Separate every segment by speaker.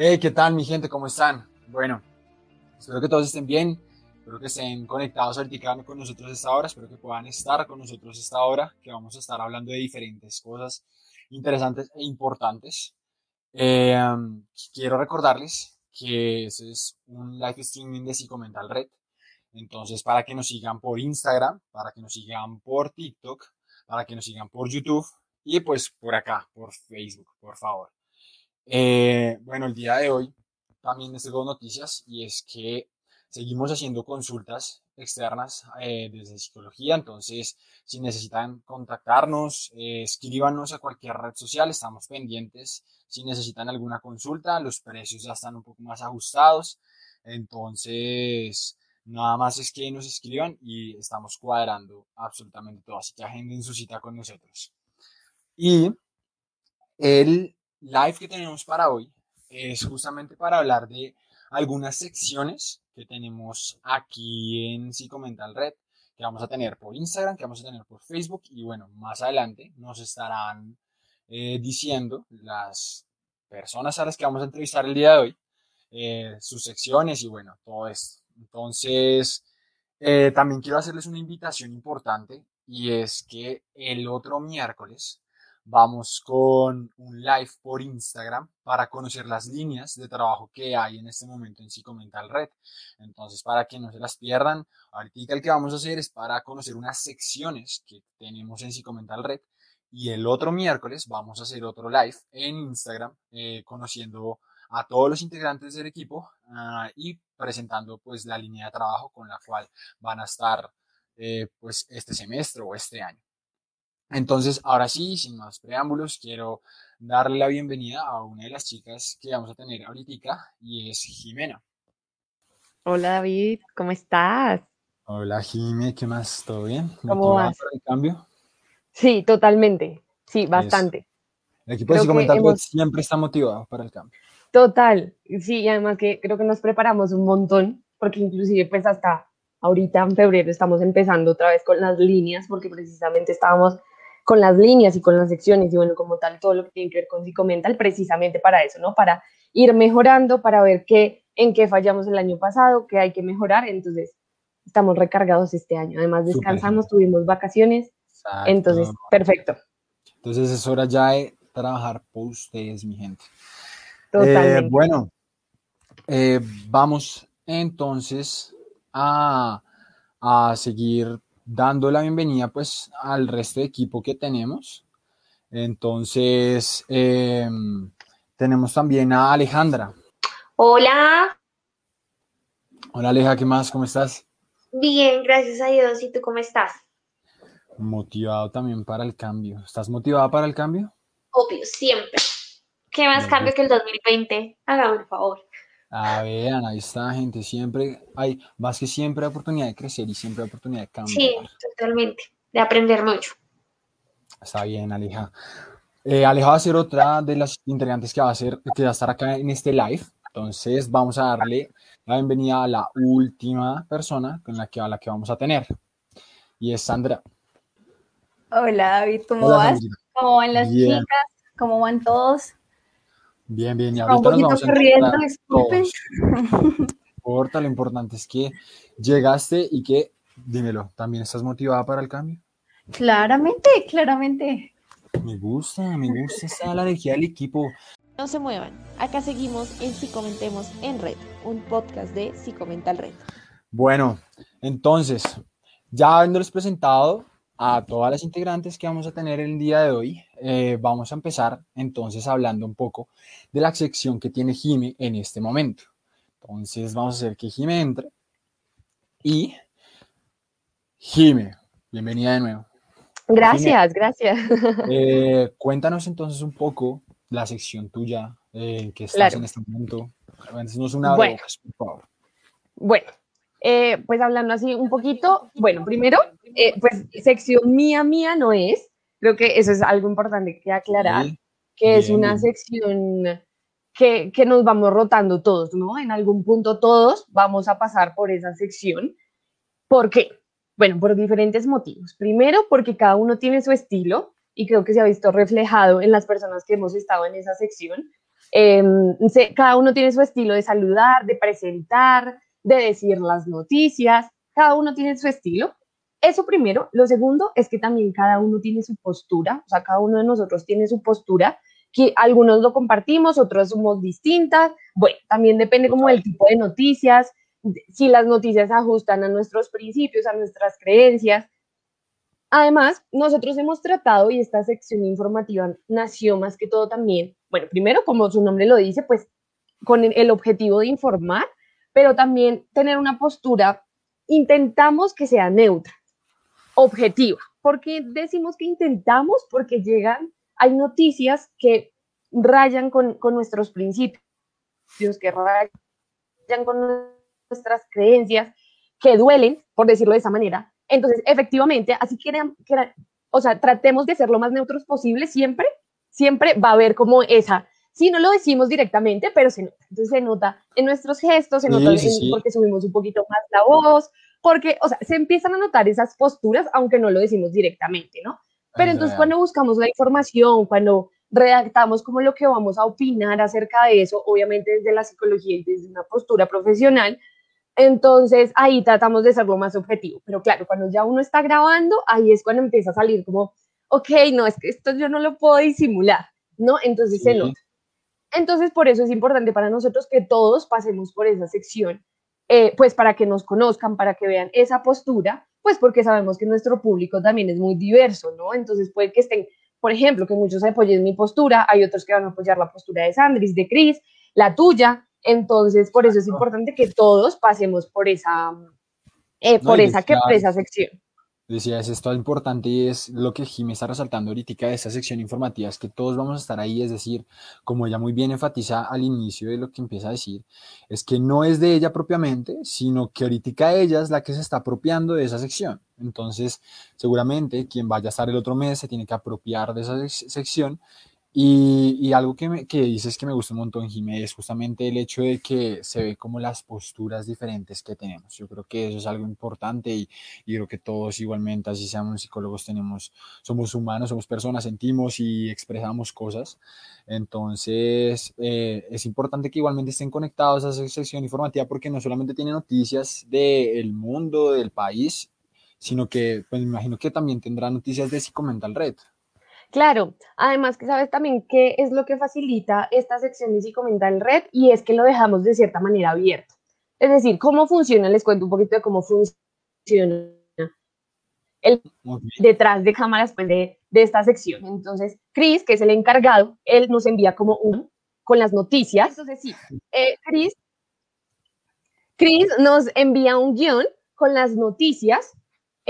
Speaker 1: Hey, ¿qué tal mi gente? ¿Cómo están? Bueno, espero que todos estén bien, espero que estén conectados ahorita con nosotros esta hora, espero que puedan estar con nosotros esta hora, que vamos a estar hablando de diferentes cosas interesantes e importantes. Eh, quiero recordarles que ese es un live streaming de Psicomental Red, entonces para que nos sigan por Instagram, para que nos sigan por TikTok, para que nos sigan por YouTube y pues por acá, por Facebook, por favor. Eh, bueno, el día de hoy también les tengo noticias y es que seguimos haciendo consultas externas eh, desde psicología, entonces si necesitan contactarnos, eh, escríbanos a cualquier red social, estamos pendientes. Si necesitan alguna consulta, los precios ya están un poco más ajustados, entonces nada más es que nos escriban y estamos cuadrando absolutamente todo, así que agenden su cita con nosotros. Y el live que tenemos para hoy es justamente para hablar de algunas secciones que tenemos aquí en Psicomental Red, que vamos a tener por Instagram, que vamos a tener por Facebook y bueno, más adelante nos estarán eh, diciendo las personas a las que vamos a entrevistar el día de hoy, eh, sus secciones y bueno, todo esto. Entonces, eh, también quiero hacerles una invitación importante y es que el otro miércoles vamos con un live por Instagram para conocer las líneas de trabajo que hay en este momento en Psicomental Red. Entonces, para que no se las pierdan, ahorita el que vamos a hacer es para conocer unas secciones que tenemos en Psicomental Red. Y el otro miércoles vamos a hacer otro live en Instagram eh, conociendo a todos los integrantes del equipo ah, y presentando pues la línea de trabajo con la cual van a estar eh, pues este semestre o este año. Entonces, ahora sí, sin más preámbulos, quiero darle la bienvenida a una de las chicas que vamos a tener ahorita y es Jimena.
Speaker 2: Hola David, ¿cómo estás?
Speaker 1: Hola Jimé, ¿qué más? ¿Todo bien?
Speaker 2: ¿Cómo vas?
Speaker 1: el cambio?
Speaker 2: Sí, totalmente. Sí, bastante.
Speaker 1: El equipo de Psicomental siempre está motivado para el cambio.
Speaker 2: Total, sí, y además que creo que nos preparamos un montón, porque inclusive pues hasta ahorita en febrero estamos empezando otra vez con las líneas, porque precisamente estábamos con las líneas y con las secciones y bueno, como tal, todo lo que tiene que ver con psicomental, precisamente para eso, ¿no? Para ir mejorando, para ver qué, en qué fallamos el año pasado, qué hay que mejorar, entonces estamos recargados este año. Además, descansamos, tuvimos vacaciones, entonces, perfecto.
Speaker 1: Entonces es hora ya de trabajar por ustedes, mi gente. Totalmente. Eh, bueno, eh, vamos entonces a, a seguir dando la bienvenida pues al resto de equipo que tenemos. Entonces, em, tenemos también a Alejandra.
Speaker 3: Hola.
Speaker 1: Hola Aleja, ¿qué más? ¿Cómo estás?
Speaker 3: Bien, gracias a Dios. ¿Y tú cómo estás?
Speaker 1: Motivado también para el cambio. ¿Estás motivada para el cambio?
Speaker 3: Obvio, siempre. ¿Qué más cambio que el 2020? Hágame un favor.
Speaker 1: A ver, ahí está, gente. Siempre hay, más que siempre hay oportunidad de crecer y siempre hay oportunidad de cambiar.
Speaker 3: Sí, totalmente. De aprender mucho.
Speaker 1: Está bien, Aleja. Eh, Aleja va a ser otra de las integrantes que va a ser, que va a estar acá en este live. Entonces, vamos a darle la bienvenida a la última persona con la que, a la que vamos a tener. Y es Sandra.
Speaker 4: Hola, David, ¿cómo vas? ¿Cómo van las chicas? ¿Cómo van todos?
Speaker 1: Bien, bien, y ahorita nos vamos a corriendo, No importa, lo importante es que llegaste y que, dímelo, ¿también estás motivada para el cambio?
Speaker 4: Claramente, claramente.
Speaker 1: Me gusta, me gusta esa la energía del equipo.
Speaker 5: No se muevan, acá seguimos en Si Comentemos en Red, un podcast de Si Comental Red.
Speaker 1: Bueno, entonces, ya habiéndoles presentado a todas las integrantes que vamos a tener el día de hoy. Eh, vamos a empezar entonces hablando un poco de la sección que tiene Jime en este momento. Entonces vamos a hacer que Jime entre. Y Jime, bienvenida de nuevo.
Speaker 2: Gracias, gracias.
Speaker 1: Eh, cuéntanos entonces un poco la sección tuya eh, que estás en este momento. Cuéntanos una
Speaker 2: bueno. por favor. Bueno, eh, pues hablando así un poquito, bueno, primero, eh, pues sección mía, mía no es, creo que eso es algo importante que aclarar, que es una sección que, que, nos vamos rotando todos, ¿no? En algún punto todos vamos a pasar por esa sección. ¿Por qué? Bueno, por diferentes motivos. Primero, porque cada uno tiene su estilo y creo que se ha visto reflejado en las personas que hemos estado en esa sección. Em, cada uno tiene su estilo de saludar, de presentar, de decir las noticias, cada uno tiene su estilo. Eso primero. Lo segundo es que también cada uno tiene su postura, o sea, cada uno de nosotros tiene su postura, que algunos lo compartimos, otros somos distintas. Bueno, también depende como del tipo de noticias, si las noticias ajustan a nuestros principios, a nuestras creencias. Además, nosotros hemos tratado, y esta sección informativa nació más que todo también, bueno, primero, como su nombre lo dice, pues con el objetivo de informar, pero también tener una postura, intentamos que sea neutra, objetiva. porque decimos que intentamos? Porque llegan, hay noticias que rayan con, con nuestros principios, que rayan con nuestras creencias, que duelen, por decirlo de esa manera, entonces, efectivamente, así que, o sea, tratemos de ser lo más neutros posible siempre, siempre va a haber como esa, si no lo decimos directamente, pero se nota, entonces se nota en nuestros gestos, se nota porque subimos un poquito más la voz, porque, o sea, se empiezan a notar esas posturas, aunque no lo decimos directamente, ¿no? Pero entonces cuando buscamos la información, cuando redactamos como lo que vamos a opinar acerca de eso, obviamente desde la psicología y desde una postura profesional, entonces ahí tratamos de ser lo más objetivo. Pero claro, cuando ya uno está grabando, ahí es cuando empieza a salir como, ok, no, es que esto yo no lo puedo disimular, ¿no? Entonces se nota. Entonces por eso es importante para nosotros que todos pasemos por esa sección, eh, pues para que nos conozcan, para que vean esa postura, pues porque sabemos que nuestro público también es muy diverso, ¿no? Entonces puede que estén, por ejemplo, que muchos apoyen mi postura, hay otros que van a apoyar la postura de Sandris, de Cris, la tuya, entonces, por eso es importante que todos pasemos por esa, eh, por, esa, que, por esa sección.
Speaker 1: Decías, esto es importante y es lo que Jimmy está resaltando ahorita de esta sección informativa, es que todos vamos a estar ahí, es decir, como ella muy bien enfatiza al inicio de lo que empieza a decir, es que no es de ella propiamente, sino que ahorita ella es la que se está apropiando de esa sección. Entonces, seguramente quien vaya a estar el otro mes se tiene que apropiar de esa sección y, algo que, me, que dices que me gusta un montón, Jimé, es justamente el hecho de que se ve como las posturas diferentes que tenemos. Yo creo que eso es algo importante y, y creo que todos igualmente, así seamos psicólogos, tenemos, somos humanos, somos personas, sentimos y expresamos cosas. Entonces, eh, es importante que igualmente estén conectados a esa sección informativa porque no solamente tiene noticias del mundo, del país, sino que, pues me imagino que también tendrá noticias de Psicomental Red.
Speaker 2: Claro, además que sabes también qué es lo que facilita esta sección de psicomental red y es que lo dejamos de cierta manera abierto. Es decir, cómo funciona, les cuento un poquito de cómo funciona el detrás de cámaras pues, de, esta sección. Entonces, Chris, que es el encargado, él nos envía como un con las noticias. Entonces, sí, eh, Chris, Chris nos envía un guion con las noticias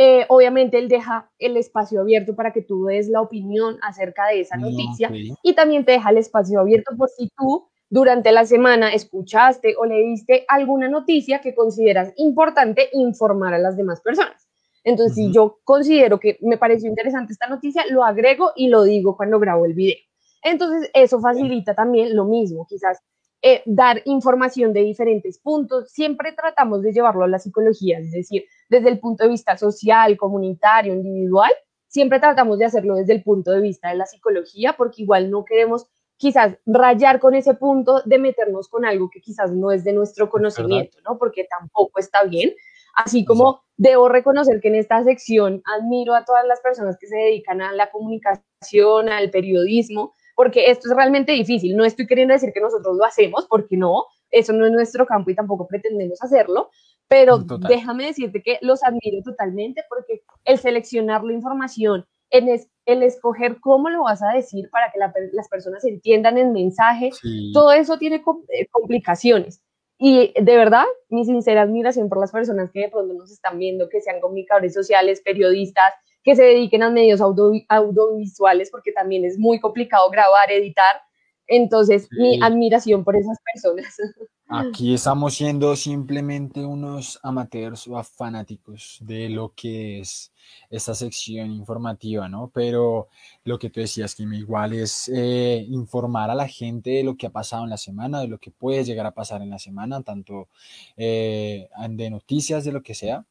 Speaker 2: eh, obviamente él deja el espacio abierto para que tú des la opinión acerca de esa noticia y también te deja el espacio abierto por si tú durante la semana escuchaste o leíste alguna noticia que consideras importante informar a las demás personas. Entonces, si yo considero que me pareció interesante esta noticia, lo agrego y lo digo cuando grabo el video. Entonces, eso facilita también lo mismo, quizás eh, dar información de diferentes puntos. Siempre tratamos de llevarlo a la psicología, es decir, desde el punto de vista social, comunitario, individual, siempre tratamos de hacerlo desde el punto de vista de la psicología, porque igual no queremos quizás rayar con ese punto de meternos con algo que quizás no es de nuestro conocimiento, ¿no? Porque tampoco está bien. Así como debo reconocer que en esta sección admiro a todas las personas que se dedican a la comunicación, al periodismo, porque esto es realmente difícil. No estoy queriendo decir que nosotros lo hacemos, porque no, eso no es nuestro campo y tampoco pretendemos hacerlo, pero déjame decirte que los admiro totalmente porque el seleccionar la información, el, el escoger cómo lo vas a decir para que las personas entiendan el mensaje, todo eso tiene eh, complicaciones. Y de verdad, mi sincera admiración por las personas que de pronto nos están viendo, que sean comunicadores sociales, periodistas, que se dediquen a medios audiovisuales, porque también es muy complicado grabar, editar. Entonces, mi admiración por esas personas.
Speaker 1: Aquí estamos siendo simplemente unos amateurs o fanáticos de lo que es esta sección informativa, ¿no? Pero lo que tú decías, que igual es eh, informar a la gente de lo que ha pasado en la semana, de lo que puede llegar a pasar en la semana, tanto eh, de noticias, de lo que sea.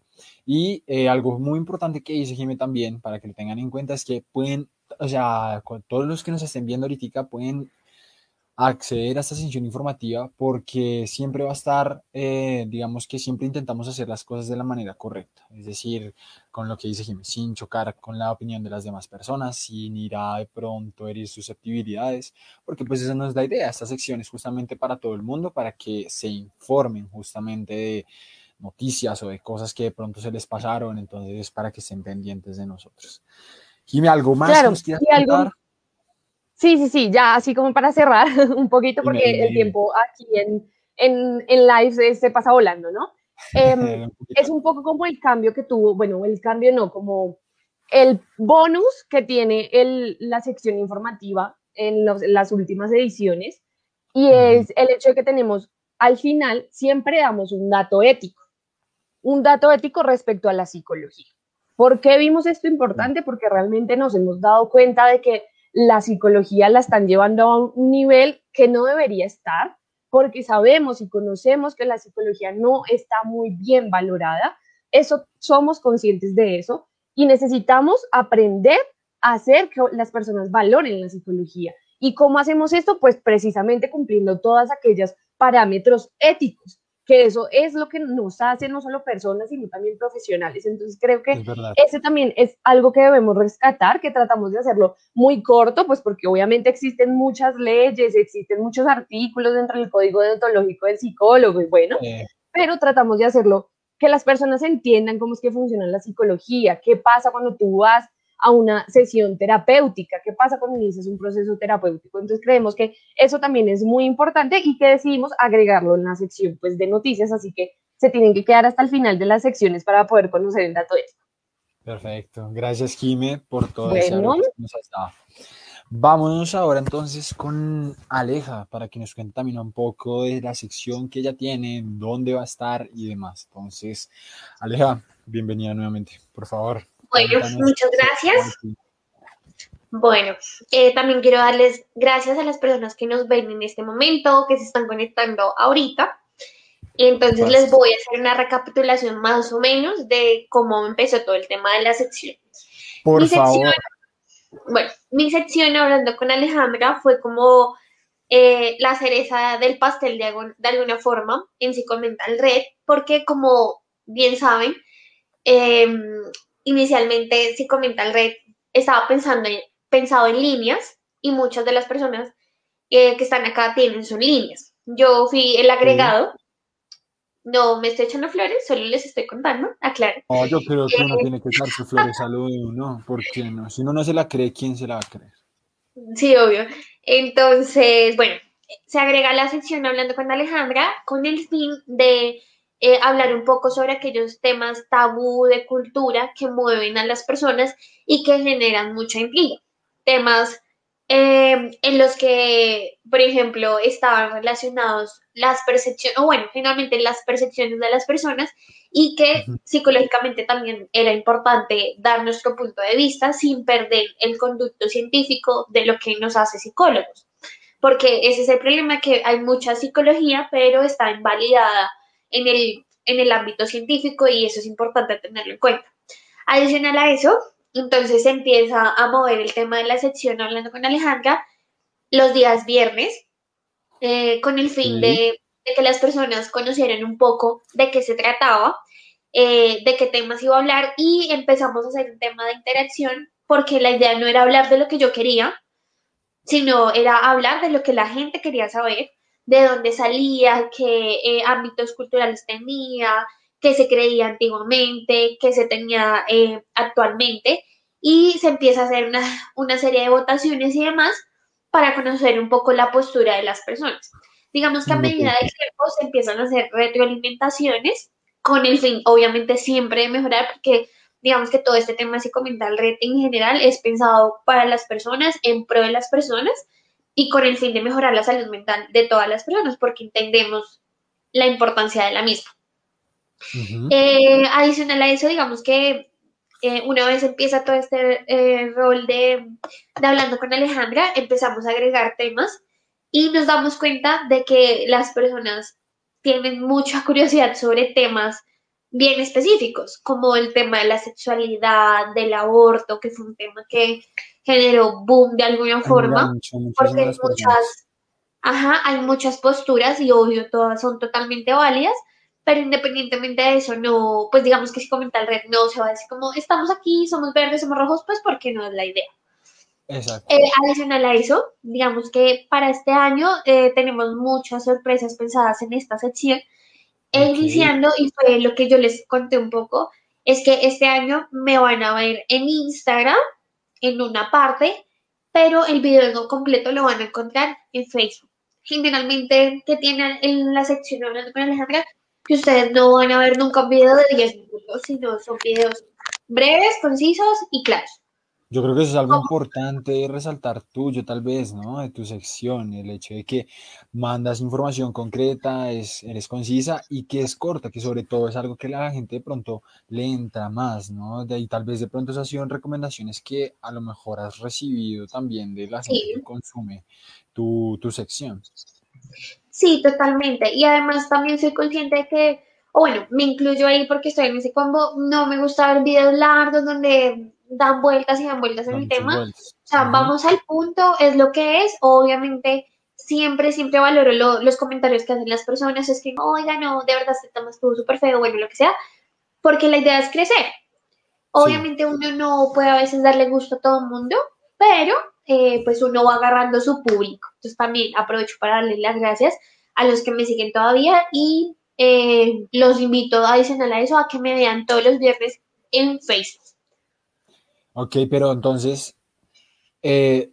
Speaker 1: Y eh, algo muy importante que dice Jimmy también, para que lo tengan en cuenta, es que pueden, o sea, todos los que nos estén viendo ahorita pueden acceder a esta sección informativa porque siempre va a estar, eh, digamos que siempre intentamos hacer las cosas de la manera correcta, es decir, con lo que dice Jiménez, sin chocar con la opinión de las demás personas, sin ir a de pronto herir susceptibilidades, porque pues esa no es la idea, esta sección es justamente para todo el mundo, para que se informen justamente de noticias o de cosas que de pronto se les pasaron, entonces para que estén pendientes de nosotros. Jiménez, ¿algo más
Speaker 2: claro, nos quieras Sí, sí, sí, ya así como para cerrar un poquito, porque el tiempo aquí en, en, en live se, pasa volando, ¿no? Em, es un poco como el cambio que tuvo, bueno, el cambio no, como el bonus que tiene el, la sección informativa en, las últimas ediciones, y es el hecho de que tenemos, al final, siempre damos un dato ético, un dato ético respecto a la psicología. ¿Por qué vimos esto importante? Porque realmente nos hemos dado cuenta de que la psicología la están llevando a un nivel que no debería estar, porque sabemos y conocemos que la psicología no está muy bien valorada. Eso somos conscientes de eso y necesitamos aprender a hacer que las personas valoren la psicología. ¿Y cómo hacemos esto? Pues precisamente cumpliendo todas aquellas parámetros éticos que eso es lo que nos hace no solo personas, sino también profesionales. Entonces creo que ese también es algo que debemos rescatar, que tratamos de hacerlo muy corto, pues porque obviamente existen muchas leyes, existen muchos artículos dentro del código deontológico del psicólogo, y bueno, pero tratamos de hacerlo que las personas entiendan cómo es que funciona la psicología, qué pasa cuando tú vas a una sesión terapéutica. ¿Qué pasa cuando inicias un proceso terapéutico? Entonces creemos que eso también es muy importante y que decidimos agregarlo en la sección pues, de noticias, así que se tienen que quedar hasta el final de las secciones para poder conocer el dato de esto.
Speaker 1: Perfecto. Gracias, Jime, por todo eso que nos has dado. Vámonos ahora entonces con Aleja para que nos cuente también un poco de la sección que ella tiene, dónde va a estar y demás. Entonces, Aleja, bienvenida nuevamente, por favor.
Speaker 3: Bueno, muchas gracias. Bueno, eh, también quiero darles gracias a las personas que nos ven en este momento, que se están conectando ahorita. Entonces les voy a hacer una recapitulación más o menos de cómo empezó todo el tema de la sección.
Speaker 1: Por mi favor.
Speaker 3: bueno, mi sección hablando con Alejandra fue como eh, la cereza del pastel de, de alguna forma en Psicomental Red, porque como bien saben, eh, inicialmente el Red estaba pensando en, pensado en líneas y muchas de las personas eh, que están acá tienen sus líneas. Yo fui el agregado. No me estoy echando flores, solo les estoy contando, aclaro.
Speaker 1: No, yo creo que uno eh, tiene que echarse flores a lo de uno, porque no, si uno no se la cree, ¿quién se la va a creer?
Speaker 3: Sí, obvio. Entonces, bueno, se agrega la sección hablando con Alejandra con el fin de eh, hablar un poco sobre aquellos temas tabú de cultura que mueven a las personas y que generan mucha intriga. Temas em, en los que, por ejemplo, estaban relacionados las percepciones, o bueno, finalmente las percepciones de las personas y que psicológicamente también era importante dar nuestro punto de vista sin perder el conducto científico de lo que nos hace psicólogos. Porque ese es el problema, que hay mucha psicología, pero está invalidada en el, en el ámbito científico y eso es importante tenerlo en cuenta. Adicional a eso, entonces se empieza a mover el tema de la sección hablando con Alejandra los días viernes eh, con el fin de, que las personas conocieran un poco de qué se trataba, eh, de qué temas iba a hablar y empezamos a hacer un tema de interacción porque la idea no era hablar de lo que yo quería, sino era hablar de lo que la gente quería saber de dónde salía, qué eh, ámbitos culturales tenía, qué se creía antiguamente, qué se tenía eh, actualmente, y se empieza a hacer una, una serie de votaciones y demás para conocer un poco la postura de las personas. Digamos que a medida del tiempo se empiezan a hacer retroalimentaciones con el fin, obviamente, siempre de mejorar, porque digamos que todo este tema psicomental red en general es pensado para las personas, en pro de las personas, y con el fin de mejorar la salud mental de todas las personas, porque entendemos la importancia de la misma. Eh, adicional a eso, digamos que eh, una vez empieza todo este eh, rol de, de, hablando con Alejandra, empezamos a agregar temas y nos damos cuenta de que las personas tienen mucha curiosidad sobre temas bien específicos, como el tema de la sexualidad, del aborto, que fue un tema que generó boom de alguna forma, porque muchas, ajá, hay muchas posturas y obvio todas son totalmente válidas, pero independientemente de eso, no, pues digamos que si comenta el red, no se va a decir como estamos aquí, somos verdes, somos rojos, pues porque no es la idea.
Speaker 1: Exacto.
Speaker 3: Eh, adicional a eso, digamos que para este año eh, tenemos muchas sorpresas pensadas en esta sección. E
Speaker 1: Ok.
Speaker 3: iniciando, y fue lo que yo les conté un poco, es que este año me van a ver en Instagram, en una parte, pero el video completo lo van a encontrar en Facebook. Generalmente, que tienen en la sección hablando con Alejandra, que ustedes no van a ver nunca un video de 10 minutos, sino son videos breves, concisos y claros.
Speaker 1: Yo creo que eso es algo importante de resaltar tuyo, tal vez, ¿no? De tu sección, el hecho de que mandas información concreta, es, eres concisa y que es corta, que sobre todo es algo que la gente de pronto le entra más, ¿no? De ahí tal vez de pronto esas han sido recomendaciones que a lo mejor has recibido también de la gente
Speaker 3: Sí.
Speaker 1: que consume tu, tu sección.
Speaker 3: Sí, totalmente. Y además también soy consciente de que, o bueno, me incluyo ahí porque estoy en ese combo, no me gusta ver videos largos donde dan vueltas y dan vueltas en
Speaker 1: Da
Speaker 3: el tema.
Speaker 1: vueltas.
Speaker 3: O sea, vamos al punto, es lo que es. Obviamente, siempre, siempre valoro lo- los comentarios que hacen las personas. Es que, oiga, no, de verdad este tema estuvo súper feo, bueno, lo que sea. Porque la idea es crecer. Obviamente uno no puede a veces darle gusto a todo el mundo, pero eh, pues uno va agarrando su público. Entonces también aprovecho para darles las gracias a los que me siguen todavía y eh, los invito adicional a eso a que me vean todos los viernes en Facebook.
Speaker 1: Ok, pero entonces, eh,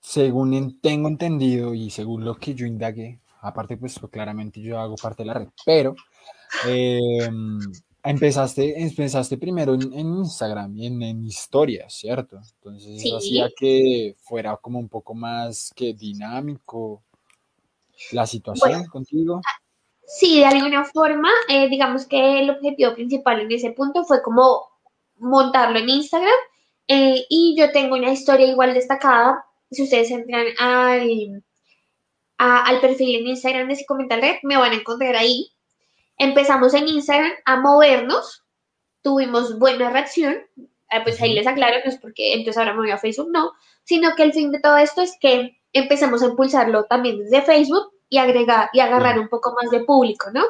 Speaker 1: según en- tengo entendido y según lo que yo indagué, aparte pues claramente yo hago parte de la red, pero eh, empezaste, empezaste primero en, en Instagram y en, en historias, ¿cierto? Entonces eso hacía que fuera como un poco más que dinámico la situación contigo.
Speaker 3: Sí, de alguna forma, eh, digamos que el objetivo principal en ese punto fue como montarlo en Instagram eh, y yo tengo una historia igual destacada. Si ustedes entran al, a- al perfil en Instagram de Psicomental Red, me van a encontrar ahí. Empezamos en Instagram a movernos, tuvimos buena reacción, eh, pues ahí les aclaro, no es porque entonces ahora me voy a Facebook, no, sino que el fin de todo esto es que empezamos a impulsarlo también desde Facebook y agregar y agarrar un poco más de público, ¿no?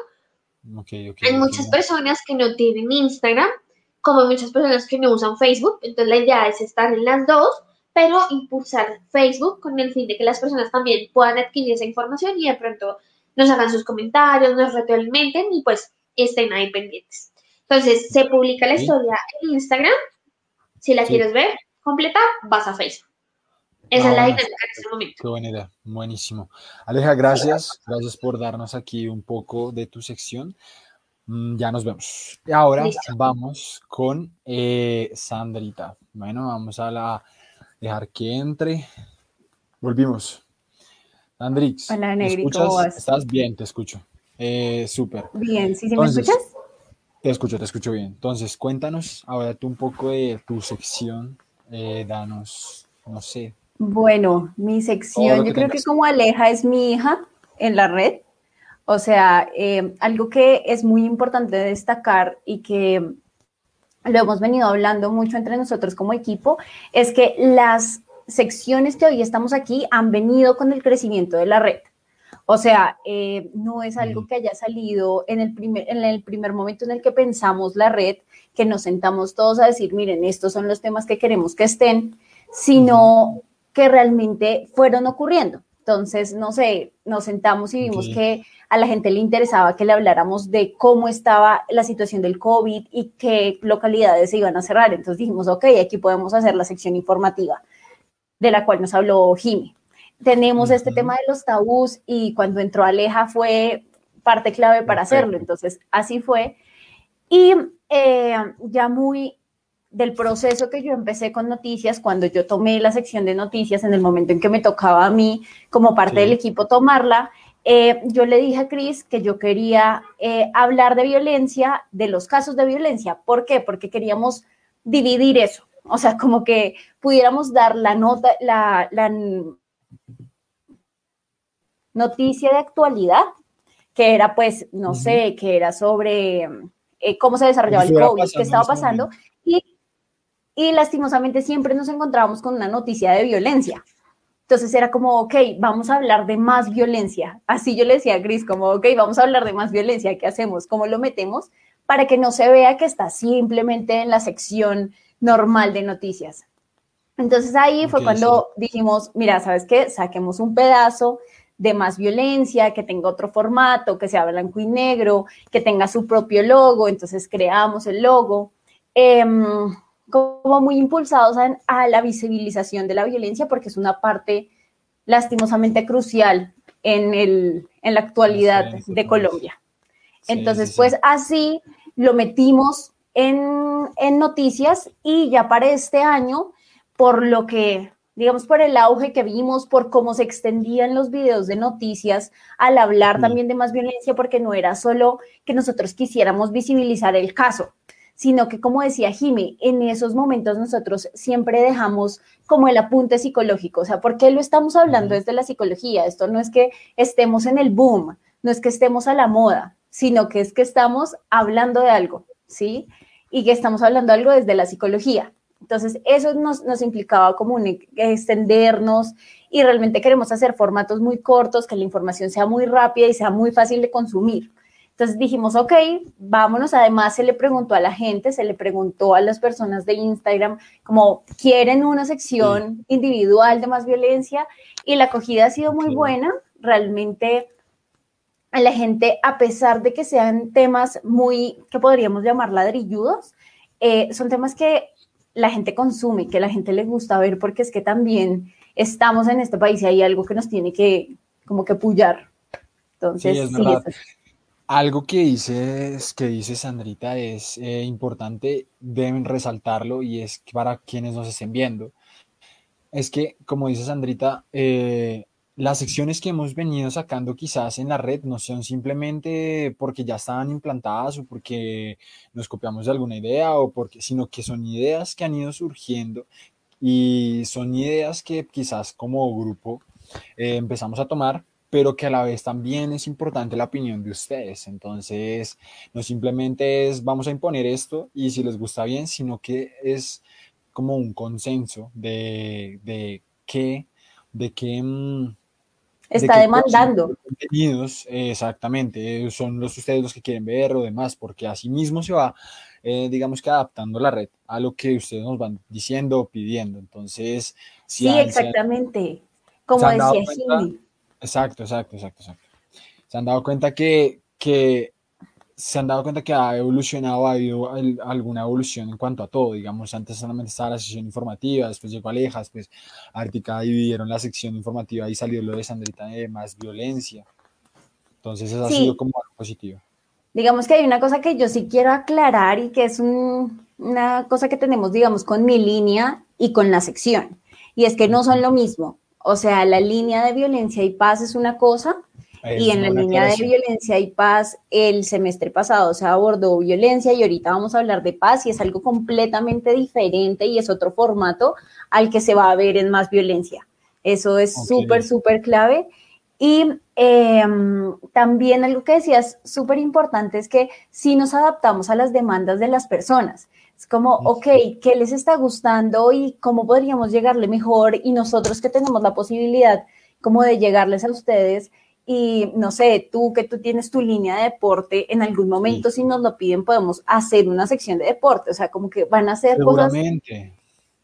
Speaker 1: Ok, ok,
Speaker 3: Hay muchas personas que no tienen Instagram, como muchas personas que no usan Facebook, entonces la idea es estar en las dos, pero impulsar Facebook con el fin de que las personas también puedan adquirir esa información y de pronto nos hagan sus comentarios, nos retroalimenten y pues estén ahí pendientes. Entonces se publica la
Speaker 1: Sí.
Speaker 3: historia en Instagram, si la
Speaker 1: Sí.
Speaker 3: quieres ver completa, vas a Facebook. Esa
Speaker 1: Ah,
Speaker 3: es la dinámica en este momento.
Speaker 1: Qué buena idea, buenísimo. Aleja, gracias, gracias por darnos aquí un poco de tu sección. Mm, Ya nos vemos. Y ahora
Speaker 3: Listo.
Speaker 1: vamos con eh, Sandrita. Bueno, vamos a la dejar que entre. Volvimos. Sandrix,
Speaker 4: Hola,
Speaker 1: ¿me
Speaker 4: Negri,
Speaker 1: escuchas?
Speaker 4: ¿cómo vas?
Speaker 1: ¿Estás bien? Te escucho. Eh, súper.
Speaker 4: Bien, ¿sí, sí me escuchas?
Speaker 1: Te escucho, te escucho bien. Entonces, cuéntanos ahora tú un poco de tu sección. Eh, danos, no sé,
Speaker 4: Bueno, mi sección, yo creo
Speaker 1: tengas.
Speaker 4: que como Aleja es mi hija en la red, o sea, eh, algo que es muy importante destacar y que lo hemos venido hablando mucho entre nosotros como equipo, es que las secciones que hoy estamos aquí han venido con el crecimiento de la red. O sea, eh, no es algo que haya salido en el, primer, en el primer momento en el que pensamos la red, que nos sentamos todos a decir, miren, estos son los temas que queremos que estén, sino que realmente fueron ocurriendo. Entonces, no sé, nos sentamos y vimos que a la gente le interesaba que le habláramos de cómo estaba la situación del COVID y qué localidades se iban a cerrar. Entonces dijimos, ok, aquí podemos hacer la sección informativa, de la cual nos habló Jimmy. Tenemos este
Speaker 1: Ujú.
Speaker 4: tema de los tabús y cuando entró Aleja fue parte clave para
Speaker 1: Perfecto.
Speaker 4: hacerlo. Entonces, así fue. Y eh, ya muy del proceso que yo empecé con noticias, cuando yo tomé la sección de noticias en el momento en que me tocaba a mí como parte
Speaker 1: Sí.
Speaker 4: del equipo tomarla, eh, yo le dije a Cris que yo quería eh, hablar de violencia, de los casos de violencia. ¿Por qué? Porque queríamos dividir eso. O sea, como que pudiéramos dar la nota, la, noticia de actualidad, que era pues, no sé, que era sobre eh, cómo se desarrollaba el COVID, qué estaba pasando. Y, y lastimosamente siempre nos encontrábamos con una noticia de violencia. Entonces era como, ok, vamos a hablar de más violencia. Así yo le decía a Gris, como, ok, vamos a hablar de más violencia. ¿Qué hacemos? ¿Cómo lo metemos? Para que no se vea que está simplemente en la sección normal de noticias. Entonces ahí fue cuando dijimos, mira, ¿sabes qué? Saquemos un pedazo de más violencia, que tenga otro formato, que sea blanco y negro, que tenga su propio logo. Entonces creamos el logo. Em, como muy impulsados a, la visibilización de la violencia porque es una parte lastimosamente crucial en, el, en la actualidad de Colombia. Entonces, pues así lo metimos en, en, noticias y ya para este año, por lo que, digamos, por el auge que vimos, por cómo se extendían los videos de noticias al hablar también de más violencia, porque no era solo que nosotros quisiéramos visibilizar el caso, sino que como decía Jimmy, en esos momentos nosotros siempre dejamos como el apunte psicológico, o sea, ¿por qué lo estamos hablando desde la psicología? Esto no es que estemos en el boom, no es que estemos a la moda, sino que es que estamos hablando de algo, ¿sí? Y que estamos hablando de algo desde la psicología. Entonces, eso nos, nos implicaba como extendernos y realmente queremos hacer formatos muy cortos, que la información sea muy rápida y sea muy fácil de consumir. Entonces dijimos, ok, vámonos. Además, se le preguntó a la gente, se le preguntó a las personas de Instagram, como quieren una sección individual de más violencia y la acogida ha sido muy buena. Realmente a la gente, a pesar de que sean temas muy, que podríamos llamar ladrilludos, eh, son temas que la gente consume, que la gente le gusta ver, porque es que también estamos en este país y hay algo que nos tiene que, como que pullar. Entonces, sí,
Speaker 1: algo que dices, que dice Sandrita es eh, importante, deben resaltarlo y es para quienes nos estén viendo, es que, como dice Sandrita, eh, las secciones que hemos venido sacando quizás en la red no son simplemente porque ya estaban implantadas o porque nos copiamos de alguna idea o porque, sino que son ideas que han ido surgiendo y son ideas que quizás como grupo eh, empezamos a tomar pero que a la vez también es importante la opinión de ustedes. Entonces, no simplemente es vamos a imponer esto y si les gusta bien, sino que es como un consenso de, de qué, de qué...
Speaker 4: Mm, Está demandando.
Speaker 1: Contenidos, exactamente, son los ustedes los que quieren ver o demás, porque así mismo se va, eh, digamos que adaptando la red a lo que ustedes nos van diciendo o pidiendo. Entonces,
Speaker 4: sí, exactamente. Como decía Jimmy
Speaker 1: Exacto, exacto, exacto, exacto. Se han dado cuenta que, que se han dado cuenta que ha evolucionado, ha habido alguna evolución en cuanto a todo, digamos, antes solamente estaba la sección informativa, después llegó Aleja, después Ártica dividieron la sección informativa y salió lo de Sandrita de más violencia. Entonces eso ha sido como algo positivo.
Speaker 4: Digamos que hay una cosa que yo sí quiero aclarar y que es una cosa que tenemos, digamos, con mi línea y con la sección, y es que no son lo mismo. O sea, la línea de violencia y paz es una cosa, y en la línea de violencia y paz, el semestre pasado se abordó violencia y ahorita vamos a hablar de paz y es algo completamente diferente y es otro formato al que se va a ver en más violencia. Eso es súper, súper clave. Y em, también algo que decías súper importante es que si nos adaptamos a las demandas de las personas. Es como, ok, ¿qué les está gustando y cómo podríamos llegarle mejor? Y nosotros que tenemos la posibilidad como de llegarles a ustedes y no sé, tú que tú tienes tu línea de deporte, en algún momento si nos lo piden podemos hacer una sección de deporte, o sea, como que van a ser cosas...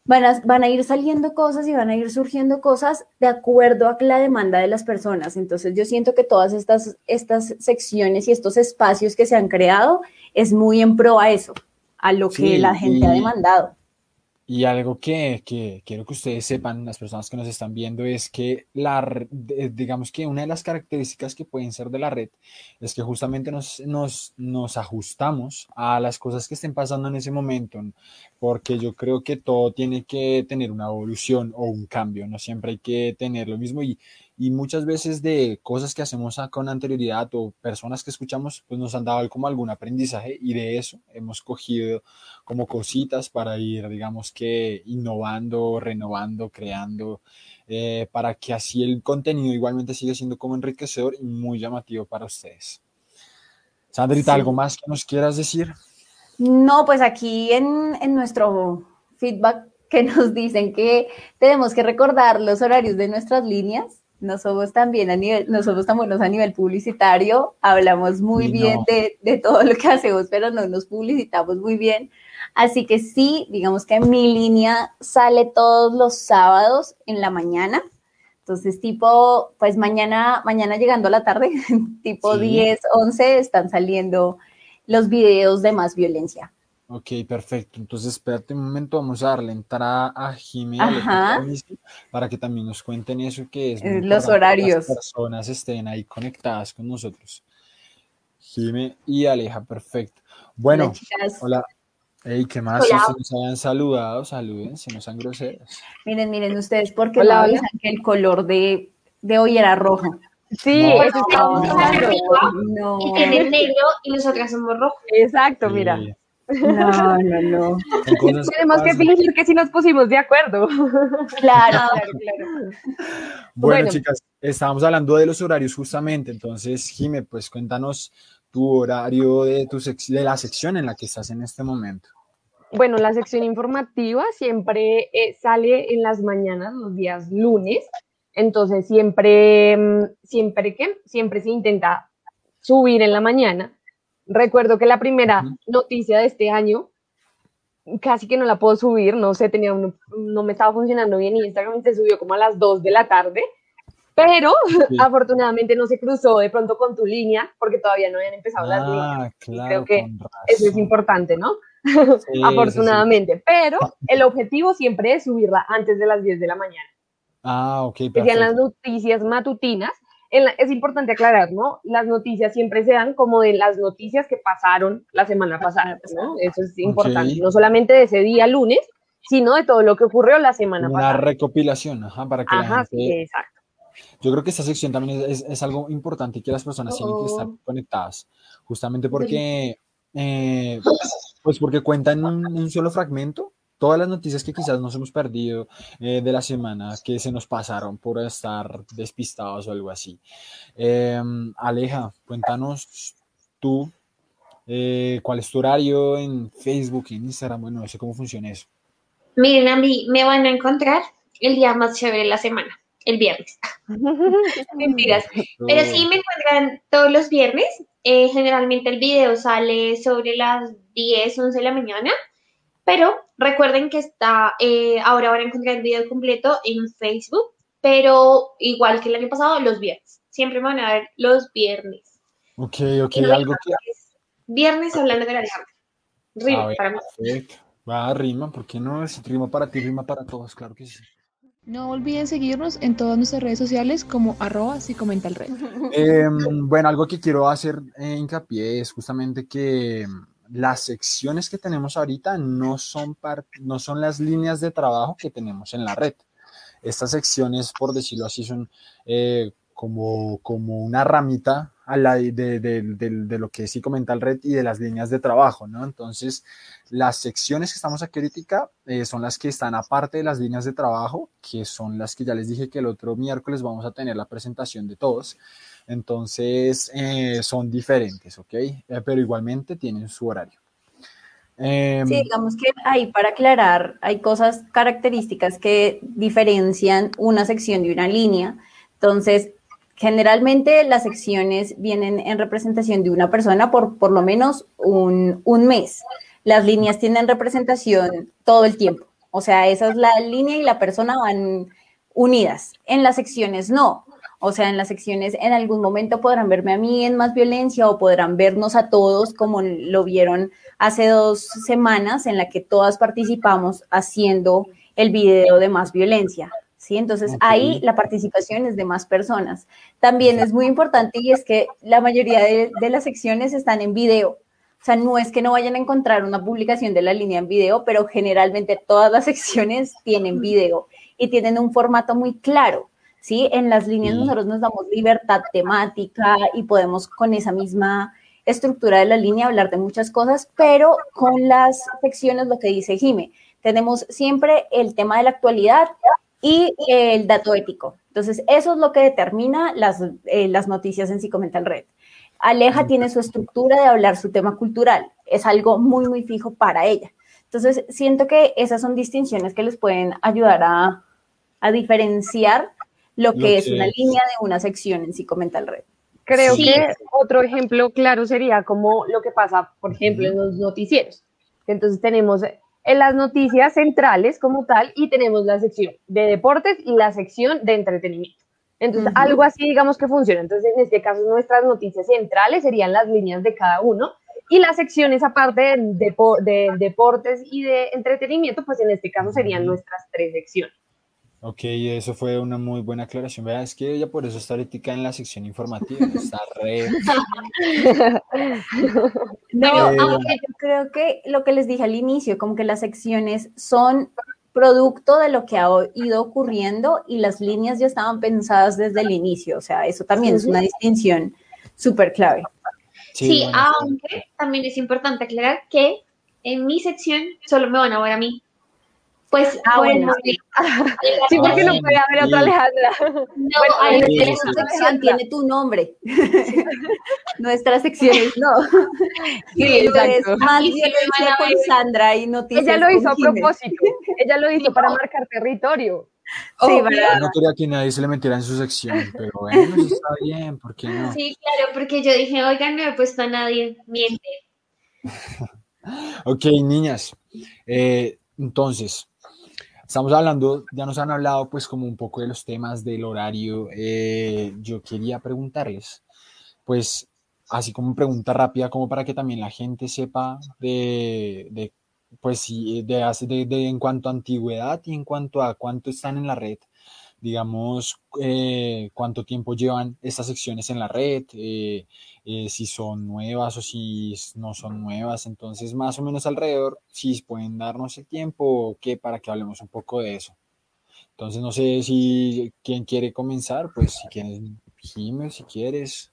Speaker 4: Van a, van a ir saliendo cosas y van a ir surgiendo cosas de acuerdo a la demanda de las personas. Entonces yo siento que todas estas, estas secciones y estos espacios que se han creado es muy en pro a eso a lo que la gente ha demandado.
Speaker 1: Y algo que, quiero que ustedes sepan, las personas que nos están viendo, es que la, digamos que una de las características que pueden ser de la red es que justamente nos, nos, nos ajustamos a las cosas que estén pasando en ese momento, porque yo creo que todo tiene que tener una evolución o un cambio, no siempre hay que tener lo mismo y, y muchas veces de cosas que hacemos con anterioridad o personas que escuchamos, pues nos han dado como algún aprendizaje y de eso hemos cogido como cositas para ir, digamos que innovando, renovando, creando, eh, para que así el contenido igualmente siga siendo como enriquecedor y muy llamativo para ustedes. Sandrita, ¿algo más que nos quieras decir?
Speaker 4: No, pues aquí en, en nuestro feedback que nos dicen que tenemos que recordar los horarios de nuestras líneas. No somos tan bien a nivel, no somos tan buenos a nivel publicitario, hablamos muy bien de, de todo lo que hacemos, pero no nos publicitamos muy bien. Así que sí, digamos que mi línea sale todos los sábados en la mañana. Entonces, tipo, pues mañana, mañana llegando a la tarde, tipo
Speaker 1: Sí.
Speaker 4: 10, 11, están saliendo los videos de más violencia.
Speaker 1: Ok, perfecto. Entonces, espérate un momento, vamos a darle entrada a Jimmy
Speaker 4: Ajá.
Speaker 1: para que también nos cuenten eso que es muy
Speaker 4: Eh, los
Speaker 1: importante que
Speaker 4: horarios.
Speaker 1: Las personas estén ahí conectadas con nosotros. Jimmy y Aleja, perfecto. Bueno,
Speaker 4: Hola, chicas.
Speaker 1: hola. Ey, ¿qué más?
Speaker 3: Hola.
Speaker 1: Si nos habían saludado, saluden, si no sean groseros.
Speaker 4: Miren, miren ustedes, porque
Speaker 2: Hola, hola.
Speaker 4: que el color de, de hoy era rojo.
Speaker 2: Sí,
Speaker 1: No.
Speaker 2: eso
Speaker 3: No.
Speaker 4: No,
Speaker 3: Y tiene negro y nosotras somos rojos.
Speaker 2: Exacto, mira.
Speaker 4: No, no, no.
Speaker 2: Tenemos que fingir que sí nos pusimos de acuerdo.
Speaker 4: Claro, claro, claro.
Speaker 1: Bueno,
Speaker 2: Bueno.
Speaker 1: chicas, estábamos hablando de los horarios justamente, entonces, Jime, pues cuéntanos tu horario de, tu sec- de la sección en la que estás en este momento.
Speaker 2: Bueno, la sección informativa siempre eh, sale en las mañanas, los días lunes. Entonces, siempre, mm, siempre que, siempre se intenta subir en la mañana. Recuerdo que la primera noticia de este año casi que no la puedo subir, no sé, tenía no me estaba funcionando bien y Instagram se subió como a las 2 de la tarde, pero
Speaker 1: Sí.
Speaker 2: afortunadamente no se cruzó de pronto con tu línea porque todavía no habían empezado las líneas.
Speaker 1: Ah, claro,
Speaker 2: creo que. Eso es importante, ¿no?
Speaker 1: Sí, sí, sí.
Speaker 2: afortunadamente, pero el objetivo siempre es subirla antes de las 10 de la mañana.
Speaker 1: Ah, ok,
Speaker 2: Que sean las
Speaker 1: perfecto.
Speaker 2: noticias matutinas. En la- es importante aclarar, ¿no? Las noticias siempre se dan como de las noticias que pasaron la semana pasada, ¿no? Eso es importante, no solamente de ese día lunes, sino de todo lo que ocurrió la semana
Speaker 1: Una
Speaker 2: pasada.
Speaker 1: recopilación, ajá, para que la
Speaker 2: Ajá,
Speaker 1: gente...
Speaker 2: sí, exacto.
Speaker 1: Yo creo que esta sección también es, es- es algo importante y que las personas tienen que estar
Speaker 2: Oh.
Speaker 1: conectadas, justamente porque, eh, pues porque cuentan un, un solo fragmento, todas las noticias que quizás nos hemos perdido eh, de la semana, que se nos pasaron por estar despistados o algo así. Eh, Aleja, cuéntanos tú, eh, cuál es tu horario en Facebook, en Instagram, bueno, no sé cómo funciona eso.
Speaker 3: Miren, a mí me van a encontrar el día más chévere de la semana, el viernes. Mentiras. Pero sí me encuentran todos los viernes. Eh, generalmente el video sale sobre las 10, 11 de la mañana. Pero recuerden que está, eh, ahora van a encontrar el video completo en Facebook. Pero igual que el año pasado, los viernes. Siempre me van a ver los viernes.
Speaker 1: Ok, ok,
Speaker 3: no
Speaker 1: algo que...
Speaker 3: es Viernes hablando con Alejandra. Rima
Speaker 1: A ver,
Speaker 3: para mí.
Speaker 1: perfecto. Va, rima, ¿por qué no? Si rima para ti, rima para todos, claro que sí.
Speaker 6: No olviden seguirnos en todas nuestras redes sociales como arroba si comenta el red.
Speaker 1: Em, bueno, algo que quiero hacer eh, hincapié es justamente que las secciones que tenemos ahorita no son, no son las líneas de trabajo que tenemos en la red. Estas secciones, por decirlo así, son eh, como, como una ramita a la de lo que sí comenta el red y de las líneas de trabajo, ¿no? Entonces, las secciones que estamos aquí ahorita eh, son las que están aparte de las líneas de trabajo, que son las que ya les dije que el otro miércoles vamos a tener la presentación de todos. Entonces, eh, son diferentes, ¿ok? Eh, pero igualmente tienen su horario. Em,
Speaker 4: Sí, digamos que ahí para aclarar, hay cosas características que diferencian una sección de una línea. Entonces, generalmente las secciones vienen en representación de una persona por por lo menos un, un mes. Las líneas tienen representación todo el tiempo. O sea, esa es la línea y la persona van unidas. En las secciones no. O sea, en las secciones en algún momento podrán verme a mí en más violencia o podrán vernos a todos como lo vieron hace dos semanas en la que todas participamos haciendo el video de más violencia. ¿sí? Entonces ahí la participación es de más personas. También es muy importante y es que la mayoría de, de las secciones están en video. O sea, no es que no vayan a encontrar una publicación de la línea en video, pero generalmente todas las secciones tienen video y tienen un formato muy claro. ¿Sí? En las líneas nosotros nos damos libertad temática y podemos con esa misma estructura de la línea hablar de muchas cosas, pero con las secciones, lo que dice Jime, tenemos siempre el tema de la actualidad y el dato ético. Entonces, eso es lo que determina las, eh, las noticias en Psicomental Red. Aleja tiene su estructura de hablar su tema cultural, es algo muy, muy fijo para ella. Entonces, siento que esas son distinciones que les pueden ayudar a, a diferenciar lo que
Speaker 1: Lo
Speaker 4: es
Speaker 1: que
Speaker 4: una
Speaker 1: es.
Speaker 4: línea de una sección en Psicomental Red.
Speaker 2: Creo
Speaker 3: Sí.
Speaker 2: que otro ejemplo claro sería como lo que pasa, por ejemplo, en los noticieros. Entonces tenemos en las noticias centrales como tal y tenemos la sección de deportes y la sección de entretenimiento. Entonces,
Speaker 4: Ujú.
Speaker 2: algo así digamos que funciona. Entonces, en este caso, nuestras noticias centrales serían las líneas de cada uno y las secciones aparte de, depo- de deportes y de entretenimiento, pues en este caso serían nuestras tres secciones.
Speaker 1: Ok, eso fue una muy buena aclaración. Vea, es que ella por eso está ahorita en la sección informativa. Está re.
Speaker 4: No,
Speaker 1: Eh,
Speaker 4: aunque yo creo que lo que les dije al inicio, como que las secciones son producto de lo que ha ido ocurriendo y las líneas ya estaban pensadas desde el inicio. O sea, eso también es una distinción súper clave.
Speaker 3: Sí,
Speaker 1: bueno,
Speaker 3: aunque también es importante aclarar que en mi sección solo me van a ver a mí. Pues
Speaker 2: Ah, bueno,
Speaker 3: momento.
Speaker 2: Sí, porque no
Speaker 1: bueno,
Speaker 2: puede haber otra
Speaker 1: sí.
Speaker 2: Alejandra.
Speaker 3: No,
Speaker 2: Bueno,
Speaker 3: hay-
Speaker 1: sí, sí.
Speaker 4: sección tiene tu nombre. Nuestras secciones no.
Speaker 2: Sí, exacto.
Speaker 4: más
Speaker 3: Y sí
Speaker 4: bien con. Sandra y noticias.
Speaker 2: Ella lo hizo a propósito. Ella lo hizo para marcar territorio.
Speaker 4: Sí. ¿verdad?
Speaker 1: Yo no quería que nadie se le metiera en su sección, pero bueno, eso está bien, ¿por qué no?
Speaker 3: Sí, claro, porque yo dije, oigan, no he puesto a nadie, miente.
Speaker 1: Ok, niñas. eh, entonces, estamos hablando, ya nos han hablado pues como un poco de los temas del horario. eh, yo quería preguntarles, pues así como pregunta rápida, como para que también la gente sepa de, de pues sí, de, de- de- en cuanto a antigüedad y en cuanto a cuánto están en la red. Digamos, eh, cuánto tiempo llevan estas secciones en la red, eh, eh, si son nuevas o si no son nuevas. Entonces, más o menos alrededor, si pueden darnos el tiempo o qué, para que hablemos un poco de eso. Entonces, no sé si quién quiere comenzar, pues si quieres, Jimé, si quieres.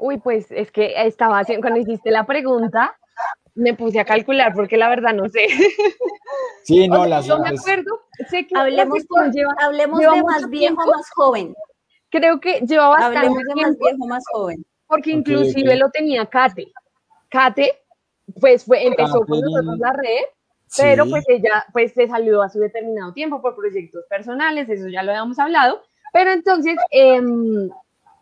Speaker 2: Uy, pues es que estaba haciendo, cuando hiciste la pregunta, me puse a calcular porque la verdad no sé.
Speaker 1: Sí,
Speaker 2: O
Speaker 1: no,
Speaker 2: sea,
Speaker 1: las
Speaker 2: yo me acuerdo, sé que
Speaker 4: Hablemos,
Speaker 2: la sección
Speaker 4: por-
Speaker 2: lleva-
Speaker 4: hablemos
Speaker 2: lleva
Speaker 4: de más viejo
Speaker 2: tiempo.
Speaker 4: más joven.
Speaker 2: creo que lleva bastante
Speaker 4: Hablemos de más viejo más joven.
Speaker 2: porque inclusive lo tenía Kate. Kate, pues fue, empezó con nosotros la red, pero
Speaker 1: sí.
Speaker 2: pues ella pues se salió a su determinado tiempo por proyectos personales, eso ya lo habíamos hablado, pero entonces em,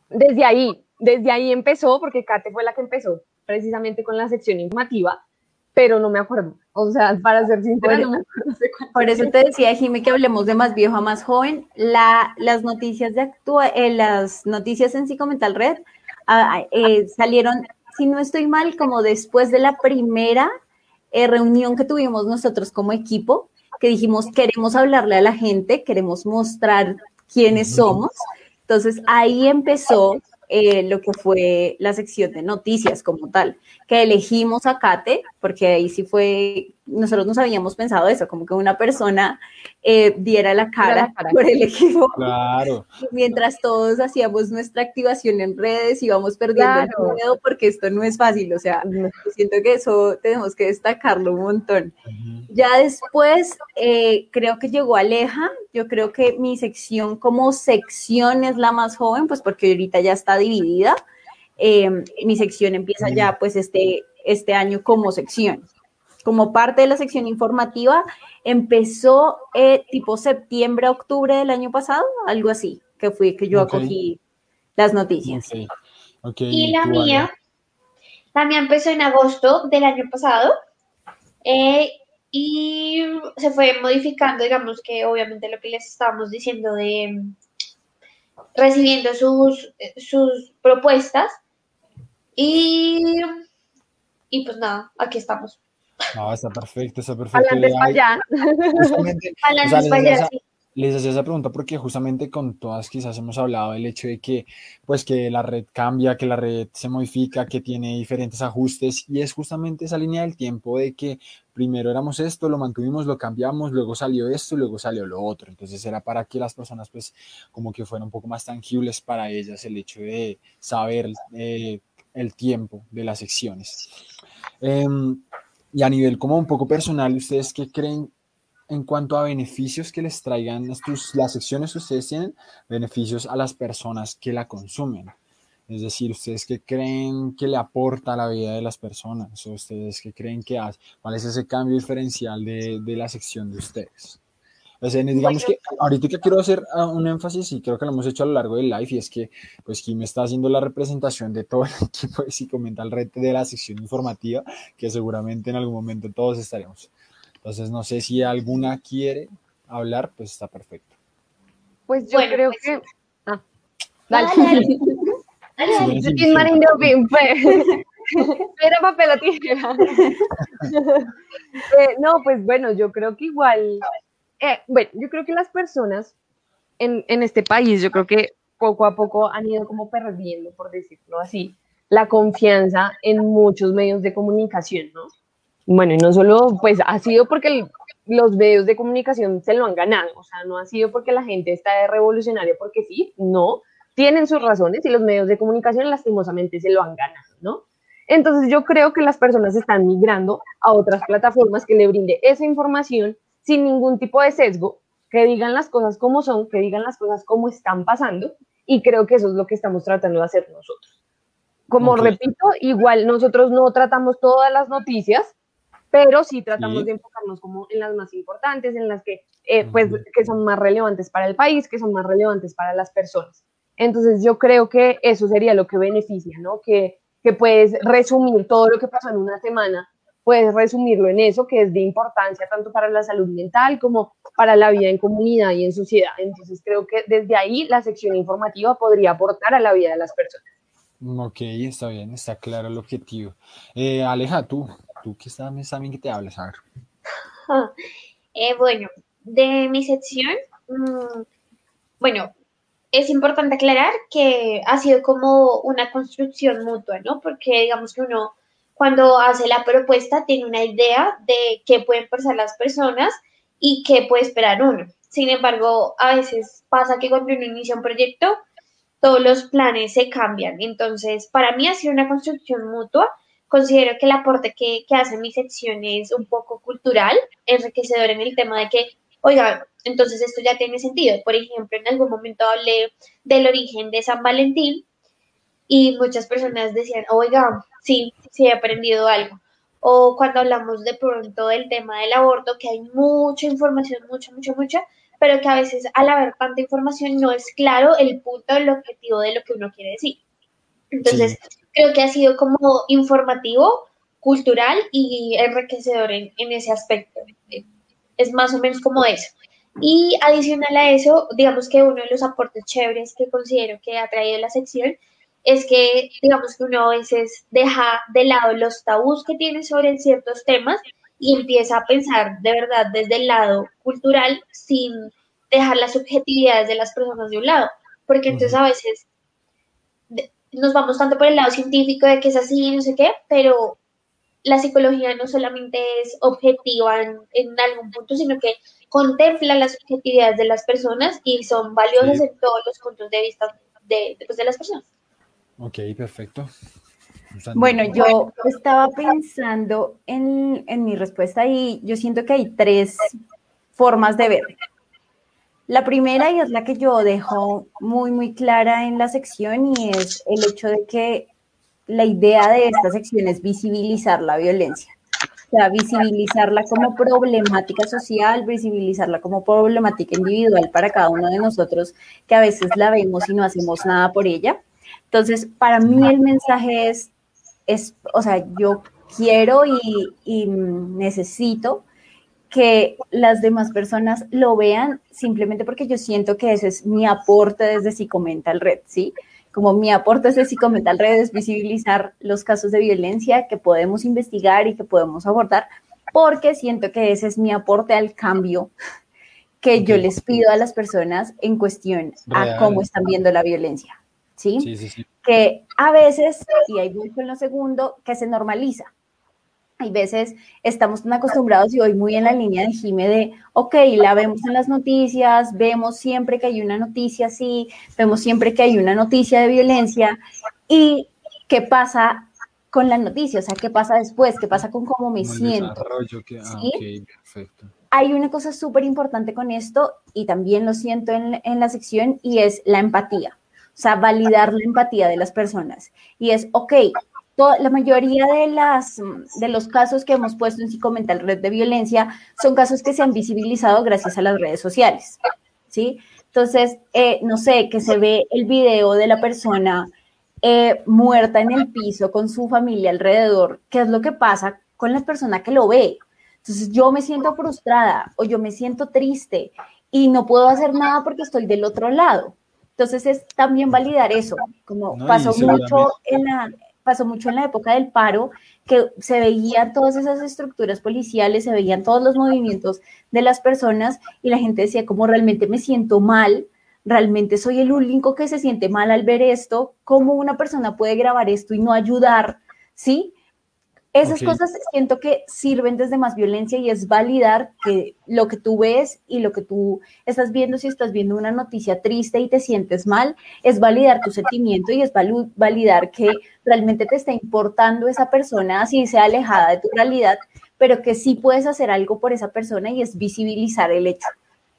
Speaker 2: desde ahí, desde ahí empezó, porque Kate fue la que empezó precisamente con la sección informativa, pero no me acuerdo, o sea, para ser sincera,
Speaker 4: Por-
Speaker 2: no me acuerdo de
Speaker 4: Por eso te decía, Jimmy, que hablemos de más viejo a más joven. La, las noticias de actua eh, las noticias en Psicomental Red ah, eh, salieron, si no estoy mal, como después de la primera eh, reunión que tuvimos nosotros como equipo, que dijimos, queremos hablarle a la gente, queremos mostrar quiénes somos. Entonces ahí empezó eh, lo que fue la sección de noticias como tal, que elegimos a Kate, porque ahí sí fue, nosotros nos habíamos pensado eso, como que una persona eh, diera la cara,
Speaker 2: la cara.
Speaker 4: por el equipo,
Speaker 1: Claro,
Speaker 4: mientras todos hacíamos nuestra activación en redes y vamos perdiendo el miedo, porque esto no es fácil, o sea,
Speaker 2: No.
Speaker 4: siento que eso tenemos que destacarlo un montón. Ya después eh, creo que llegó Aleja, yo creo que mi sección como sección es la más joven, pues porque ahorita ya está dividida. Eh, mi sección empieza ya pues este, este año como sección. Como parte de la sección informativa, empezó eh, tipo septiembre, octubre del año pasado, algo así, que fui que yo acogí las noticias.
Speaker 3: Y la mía, la mía empezó en agosto del año pasado eh, y se fue modificando, digamos que obviamente lo que les estábamos diciendo de mm, recibiendo sus, sus propuestas y, y pues nada, aquí estamos.
Speaker 1: No, está perfecto, está perfecto.
Speaker 2: Adelante para allá.
Speaker 1: justamente,
Speaker 3: Hablando
Speaker 1: O sea, les
Speaker 3: español,
Speaker 1: hacía-
Speaker 3: sí.
Speaker 1: Les hacía esa pregunta porque justamente con todas quizás hemos hablado del hecho de que pues que la red cambia, que la red se modifica, que tiene diferentes ajustes y es justamente esa línea del tiempo de que primero éramos esto, lo mantuvimos, lo cambiamos, luego salió esto, luego salió lo otro. Entonces era para que las personas pues como que fueran un poco más tangibles para ellas el hecho de saber eh, el tiempo de las secciones. Em, y a nivel como un poco personal, ¿ustedes qué creen en cuanto a beneficios que les traigan estos, las secciones que ustedes tienen, beneficios a las personas que la consumen. Es decir, ¿ustedes qué creen que le aporta a la vida de las personas? ¿O ustedes qué creen que hace? ¿Cuál es ese cambio diferencial de, de la sección de ustedes? O sea, digamos que ahorita quiero hacer ah, un énfasis y creo que lo hemos hecho a lo largo del live y es que pues Kim está haciendo la representación de todo el equipo de Psicomental Red de la sección informativa que seguramente en algún momento todos estaremos. Entonces no sé si alguna quiere hablar, pues está perfecto.
Speaker 2: Pues yo creo
Speaker 3: pues,
Speaker 2: que... Ah,
Speaker 3: Dale,
Speaker 2: dale.
Speaker 3: dale,
Speaker 2: Marín de Opin, fue. Era papel o tijera. Eh, no, pues bueno, yo creo que igual, eh, bueno, yo creo que las personas en, en este país, yo creo que poco a poco han ido como perdiendo, por decirlo así, la confianza en muchos medios de comunicación, ¿no? Bueno, y no solo, pues ha sido porque el- los medios de comunicación se lo han ganado, o sea, no ha sido porque la gente está de revolucionaria porque sí, no, tienen sus razones y los medios de comunicación lastimosamente se lo han ganado, ¿no? Entonces yo creo que las personas están migrando a otras plataformas que le brinde esa información sin ningún tipo de sesgo, que digan las cosas como son, que digan las cosas como están pasando, y creo que eso es lo que estamos tratando de hacer nosotros. Como repito, igual nosotros no tratamos todas las noticias, pero sí tratamos
Speaker 1: Sí.
Speaker 2: de enfocarnos como en las más importantes, en las que, eh, pues, que son más relevantes para el país, que son más relevantes para las personas. Entonces yo creo que eso sería lo que beneficia, ¿no? Que, que puedes resumir todo lo que pasó en una semana, puedes resumirlo en eso, que es de importancia tanto para la salud mental como para la vida en comunidad y en sociedad. Entonces creo que desde ahí la sección informativa podría aportar a la vida de las personas.
Speaker 1: Ok, está bien, está claro el objetivo. Eh, Aleja, tú, tú que sabes también que te hablas, a ver.
Speaker 3: Eh, bueno, de mi sección, mm, bueno, es importante aclarar que ha sido como una construcción mutua, ¿no? Porque digamos que uno cuando hace la propuesta tiene una idea de qué pueden pensar las personas y qué puede esperar uno. Sin embargo, a veces pasa que cuando uno inicia un proyecto, todos los planes se cambian. Entonces, para mí ha sido una construcción mutua. Considero que el aporte que, que hace mi sección es un poco cultural, enriquecedor en el tema de que, oiga, entonces esto ya tiene sentido. Por ejemplo, en algún momento hablé del origen de San Valentín y muchas personas decían, oiga, sí, sí he aprendido algo. O cuando hablamos de pronto del tema del aborto, que hay mucha información, mucha, mucha, mucha, pero que a veces al haber tanta información no es claro el punto, el objetivo de lo que uno quiere decir. Entonces, creo que ha sido como informativo, cultural y enriquecedor en, en ese aspecto. Es más o menos como eso. Y adicional a eso, digamos que uno de los aportes chéveres que considero que ha traído la sección es que, digamos que uno a veces deja de lado los tabús que tiene sobre ciertos temas y empieza a pensar de verdad desde el lado cultural sin dejar las subjetividades de las personas de un lado. Porque entonces a veces nos vamos tanto por el lado científico de que es así, no sé qué, pero la psicología no solamente es objetiva en, en algún punto, sino que contempla las subjetividades de las personas y son valiosas
Speaker 1: Sí.
Speaker 3: en todos los puntos de vista de, de, pues, de las personas.
Speaker 1: Ok, perfecto.
Speaker 4: Bueno, yo estaba pensando en, en mi respuesta y yo siento que hay tres formas de ver. La primera, y es la que yo dejo muy, muy clara en la sección, y es el hecho de que la idea de esta sección es visibilizar la violencia. O sea, visibilizarla como problemática social, visibilizarla como problemática individual para cada uno de nosotros, que a veces la vemos y no hacemos nada por ella. Entonces, para mí el mensaje es, es o sea, yo quiero y, y necesito que las demás personas lo vean simplemente porque yo siento que ese es mi aporte desde Psicomental Red, ¿sí? Como mi aporte desde Psicomental Red es visibilizar los casos de violencia que podemos investigar y que podemos abordar, porque siento que ese es mi aporte al cambio que yo les pido a las personas en cuestión a cómo están viendo la violencia, ¿sí?
Speaker 1: Sí, sí, sí.
Speaker 4: que a veces, y ahí voy con lo segundo, que se normaliza. Hay veces estamos tan acostumbrados y voy muy en la línea de Jime de, ok, la vemos en las noticias, vemos siempre que hay una noticia así, vemos siempre que hay una noticia de violencia y qué pasa con la noticia, o sea, qué pasa después, qué pasa con cómo me siento.
Speaker 1: que- ah,
Speaker 4: ¿Sí?
Speaker 1: ok, perfecto.
Speaker 4: Hay una cosa súper importante con esto y también lo siento en, en la sección y es la empatía. O sea, validar la empatía de las personas. Y es, ok, la mayoría de, las, de los casos que hemos puesto en Psicomental Red de Violencia son casos que se han visibilizado gracias a las redes sociales, ¿sí? Entonces, eh, no sé, que se ve el video de la persona eh, muerta en el piso con su familia alrededor, ¿qué es lo que pasa con la persona que lo ve? Entonces, yo me siento frustrada o yo me siento triste y no puedo hacer nada porque estoy del otro lado. Entonces, es también validar eso, como pasó mucho en la pasó mucho en la época del paro, que se veían todas esas estructuras policiales, se veían todos los movimientos de las personas y la gente decía como realmente me siento mal, realmente soy el único que se siente mal al ver esto, ¿cómo una persona puede grabar esto y no ayudar? ¿Sí? Esas cosas siento que sirven desde más violencia y es validar que lo que tú ves y lo que tú estás viendo, si estás viendo una noticia triste y te sientes mal, es validar tu sentimiento y es validar que realmente te está importando esa persona, así sea alejada de tu realidad, pero que sí puedes hacer algo por esa persona y es visibilizar el hecho.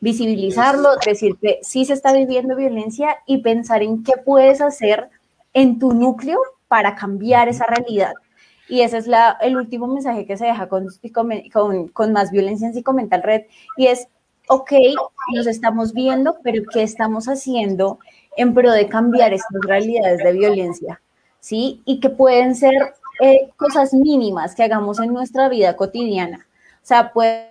Speaker 4: Visibilizarlo, decir que sí se está viviendo violencia y pensar en qué puedes hacer en tu núcleo para cambiar esa realidad y ese es la, el último mensaje que se deja con, con, con más violencia en Psicomental Red. Y es, ok, nos estamos viendo, pero ¿qué estamos haciendo en pro de cambiar estas realidades de violencia? ¿Sí? Y que pueden ser eh, cosas mínimas que hagamos en nuestra vida cotidiana. O sea, puede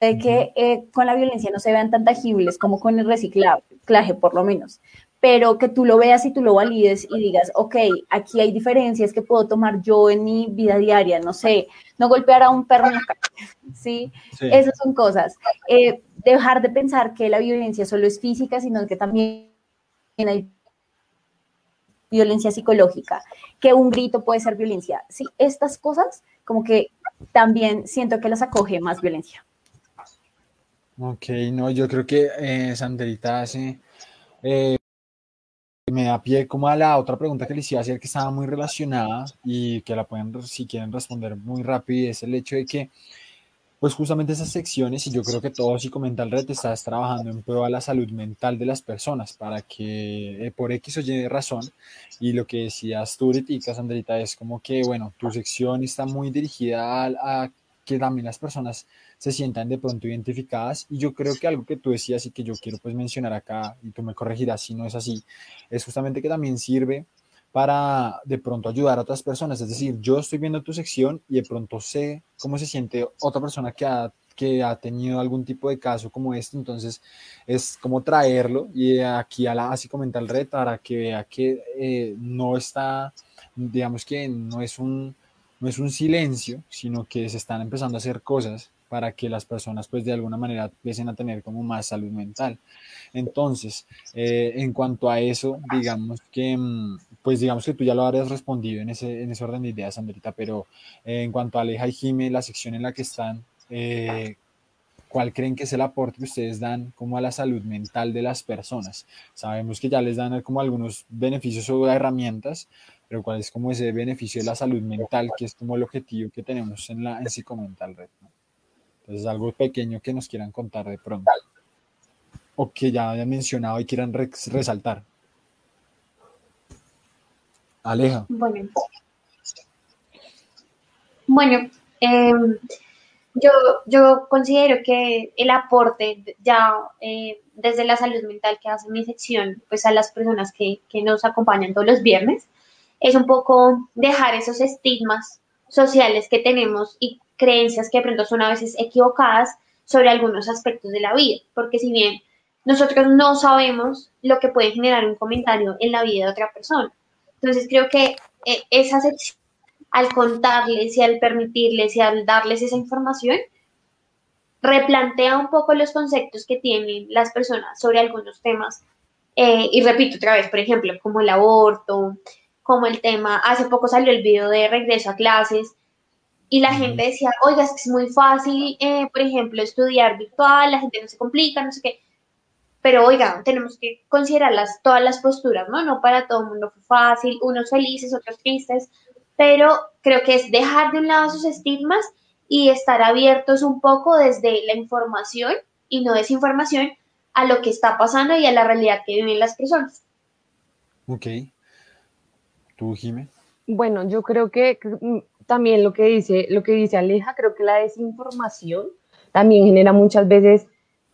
Speaker 4: que eh, con la violencia no se vean tan tangibles como con el reciclaje, por lo menos, pero que tú lo veas y tú lo valides y digas, ok, aquí hay diferencias que puedo tomar yo en mi vida diaria, no sé, no golpear a un perro en la calle, ¿sí? Esas son cosas. Eh, dejar de pensar que la violencia solo es física, sino que también hay violencia psicológica, que un grito puede ser violencia. Sí, estas cosas como que también siento que las acoge más violencia.
Speaker 1: Ok, no, yo creo que eh, Sanderita hace... Eh, me da pie como a la otra pregunta que les iba a hacer que estaba muy relacionada y que la pueden, si quieren responder muy rápido, es el hecho de que, pues justamente esas secciones, y yo creo que todo Psicomental Red estás trabajando en pro a la salud mental de las personas, para que eh, por X o Y razón, y lo que decías tú, y Sandrita, es como que, bueno, tu sección está muy dirigida a, a que también las personas se sientan de pronto identificadas. Y yo creo que algo que tú decías y que yo quiero pues mencionar acá, y tú me corregirás si no es así, es justamente que también sirve para de pronto ayudar a otras personas. Es decir, yo estoy viendo tu sección y de pronto sé cómo se siente otra persona que ha, que ha tenido algún tipo de caso como este. Entonces, es como traerlo y aquí a la así comenta el red para que vea que eh, no está, digamos que no es un no es un silencio, sino que se están empezando a hacer cosas para que las personas pues de alguna manera empiecen a tener como más salud mental. Entonces, eh, en cuanto a eso, digamos que, mm, pues digamos que tú ya lo habrías respondido en ese, en ese orden de ideas, Andrita, pero eh, en cuanto a Aleja y Jime, la sección en la que están, eh, ¿cuál creen que es el aporte que ustedes dan como a la salud mental de las personas? Sabemos que ya les dan como algunos beneficios o herramientas, pero ¿cuál es como ese beneficio de la salud mental, que es como el objetivo que tenemos en la en Psicomental Red? Entonces, algo pequeño que nos quieran contar de pronto. O que ya hayan mencionado y quieran resaltar. Aleja.
Speaker 3: Bueno. Bueno, em, yo, yo considero que el aporte ya eh, desde la salud mental que hace mi sección, pues a las personas que, que nos acompañan todos los viernes, es un poco dejar esos estigmas sociales que tenemos y creencias que de pronto son a veces equivocadas sobre algunos aspectos de la vida, porque si bien nosotros no sabemos lo que puede generar un comentario en la vida de otra persona. Entonces creo que eh, esa sección, al contarles y al permitirles y al darles esa información, replantea un poco los conceptos que tienen las personas sobre algunos temas. Eh, y repito otra vez, por ejemplo, como el aborto, como el tema, hace poco salió el video de regreso a clases, y la gente decía, oiga, es que es muy fácil, eh, por ejemplo, estudiar virtual, la gente no se complica, no sé qué. Pero oiga, tenemos que considerar las, todas las posturas, ¿no? No para todo el mundo fue fácil, unos felices, otros tristes, pero creo que es dejar de un lado sus estigmas y estar abiertos un poco desde la información y no desinformación a lo que está pasando y a la realidad que viven las personas.
Speaker 1: Ok. ¿Tú, Jime?
Speaker 2: Bueno, yo creo que también lo que dice, lo que dice Aleja, creo que la desinformación también genera muchas veces,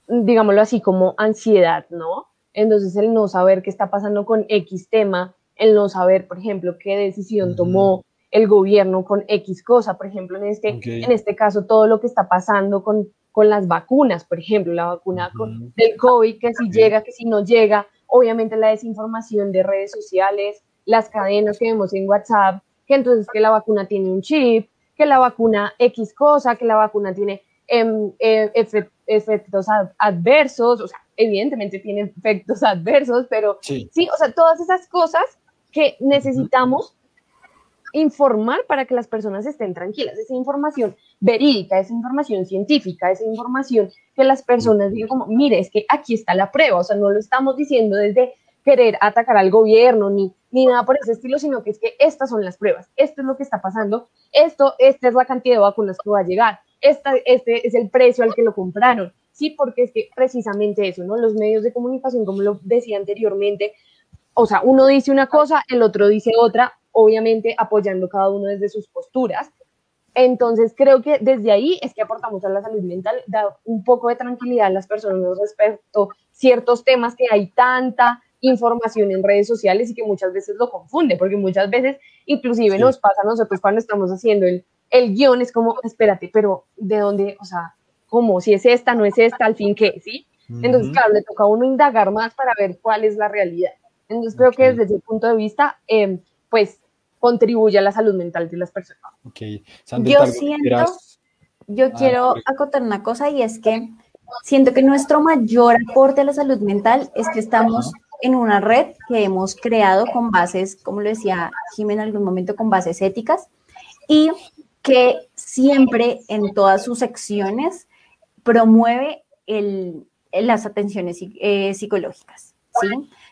Speaker 2: digámoslo así, como ansiedad, ¿no? Entonces el no saber qué está pasando con X tema, el no saber, por ejemplo, qué decisión tomó el gobierno con X cosa, por ejemplo, en este, en este caso, todo lo que está pasando con, con las vacunas, por ejemplo, la vacuna con-
Speaker 1: Ujú.
Speaker 2: del COVID, que si llega, que si no llega, obviamente la desinformación de redes sociales, las cadenas que vemos en WhatsApp, que entonces que la vacuna tiene un chip, que la vacuna X cosa, que la vacuna tiene em, eh, efe- efectos ad- adversos, o sea, evidentemente tiene efectos adversos, pero
Speaker 1: Sí.
Speaker 2: sí, o sea, todas esas cosas que necesitamos informar para que las personas estén tranquilas, esa información verídica, esa información científica, esa información que las personas digan como, mire, es que aquí está la prueba, o sea, no lo estamos diciendo desde querer atacar al gobierno ni, ni nada por ese estilo, sino que es que estas son las pruebas, esto es lo que está pasando, esto, esta es la cantidad de vacunas que va a llegar, esta, este es el precio al que lo compraron, sí, porque es que precisamente eso, ¿no? Los medios de comunicación, como lo decía anteriormente, o sea, uno dice una cosa, el otro dice otra, obviamente apoyando cada uno desde sus posturas. Entonces, creo que desde ahí es que aportamos a la salud mental, da un poco de tranquilidad a las personas respecto a ciertos temas que hay tanta información en redes sociales y que muchas veces lo confunde, porque muchas veces inclusive
Speaker 1: Sí.
Speaker 2: nos pasa a nosotros cuando estamos haciendo el, el guion, es como, espérate, pero ¿de dónde? O sea, ¿cómo? Si es esta, no es esta, al fin qué, ¿sí? Entonces, claro, le toca a uno indagar más para ver cuál es la realidad. Entonces, creo que desde ese punto de vista, eh, pues, contribuye a la salud mental de las personas.
Speaker 1: Ok. Sandrita,
Speaker 4: Yo
Speaker 1: ¿algo que
Speaker 4: siento-
Speaker 1: quieras?
Speaker 4: Yo
Speaker 1: Ah,
Speaker 4: quiero acotar una cosa y es que siento que nuestro mayor aporte a la salud mental es que estamos en una red que hemos creado con bases, como lo decía Jimé en algún momento, con bases éticas y que siempre en todas sus secciones promueve el- las atenciones eh, psicológicas, ¿sí?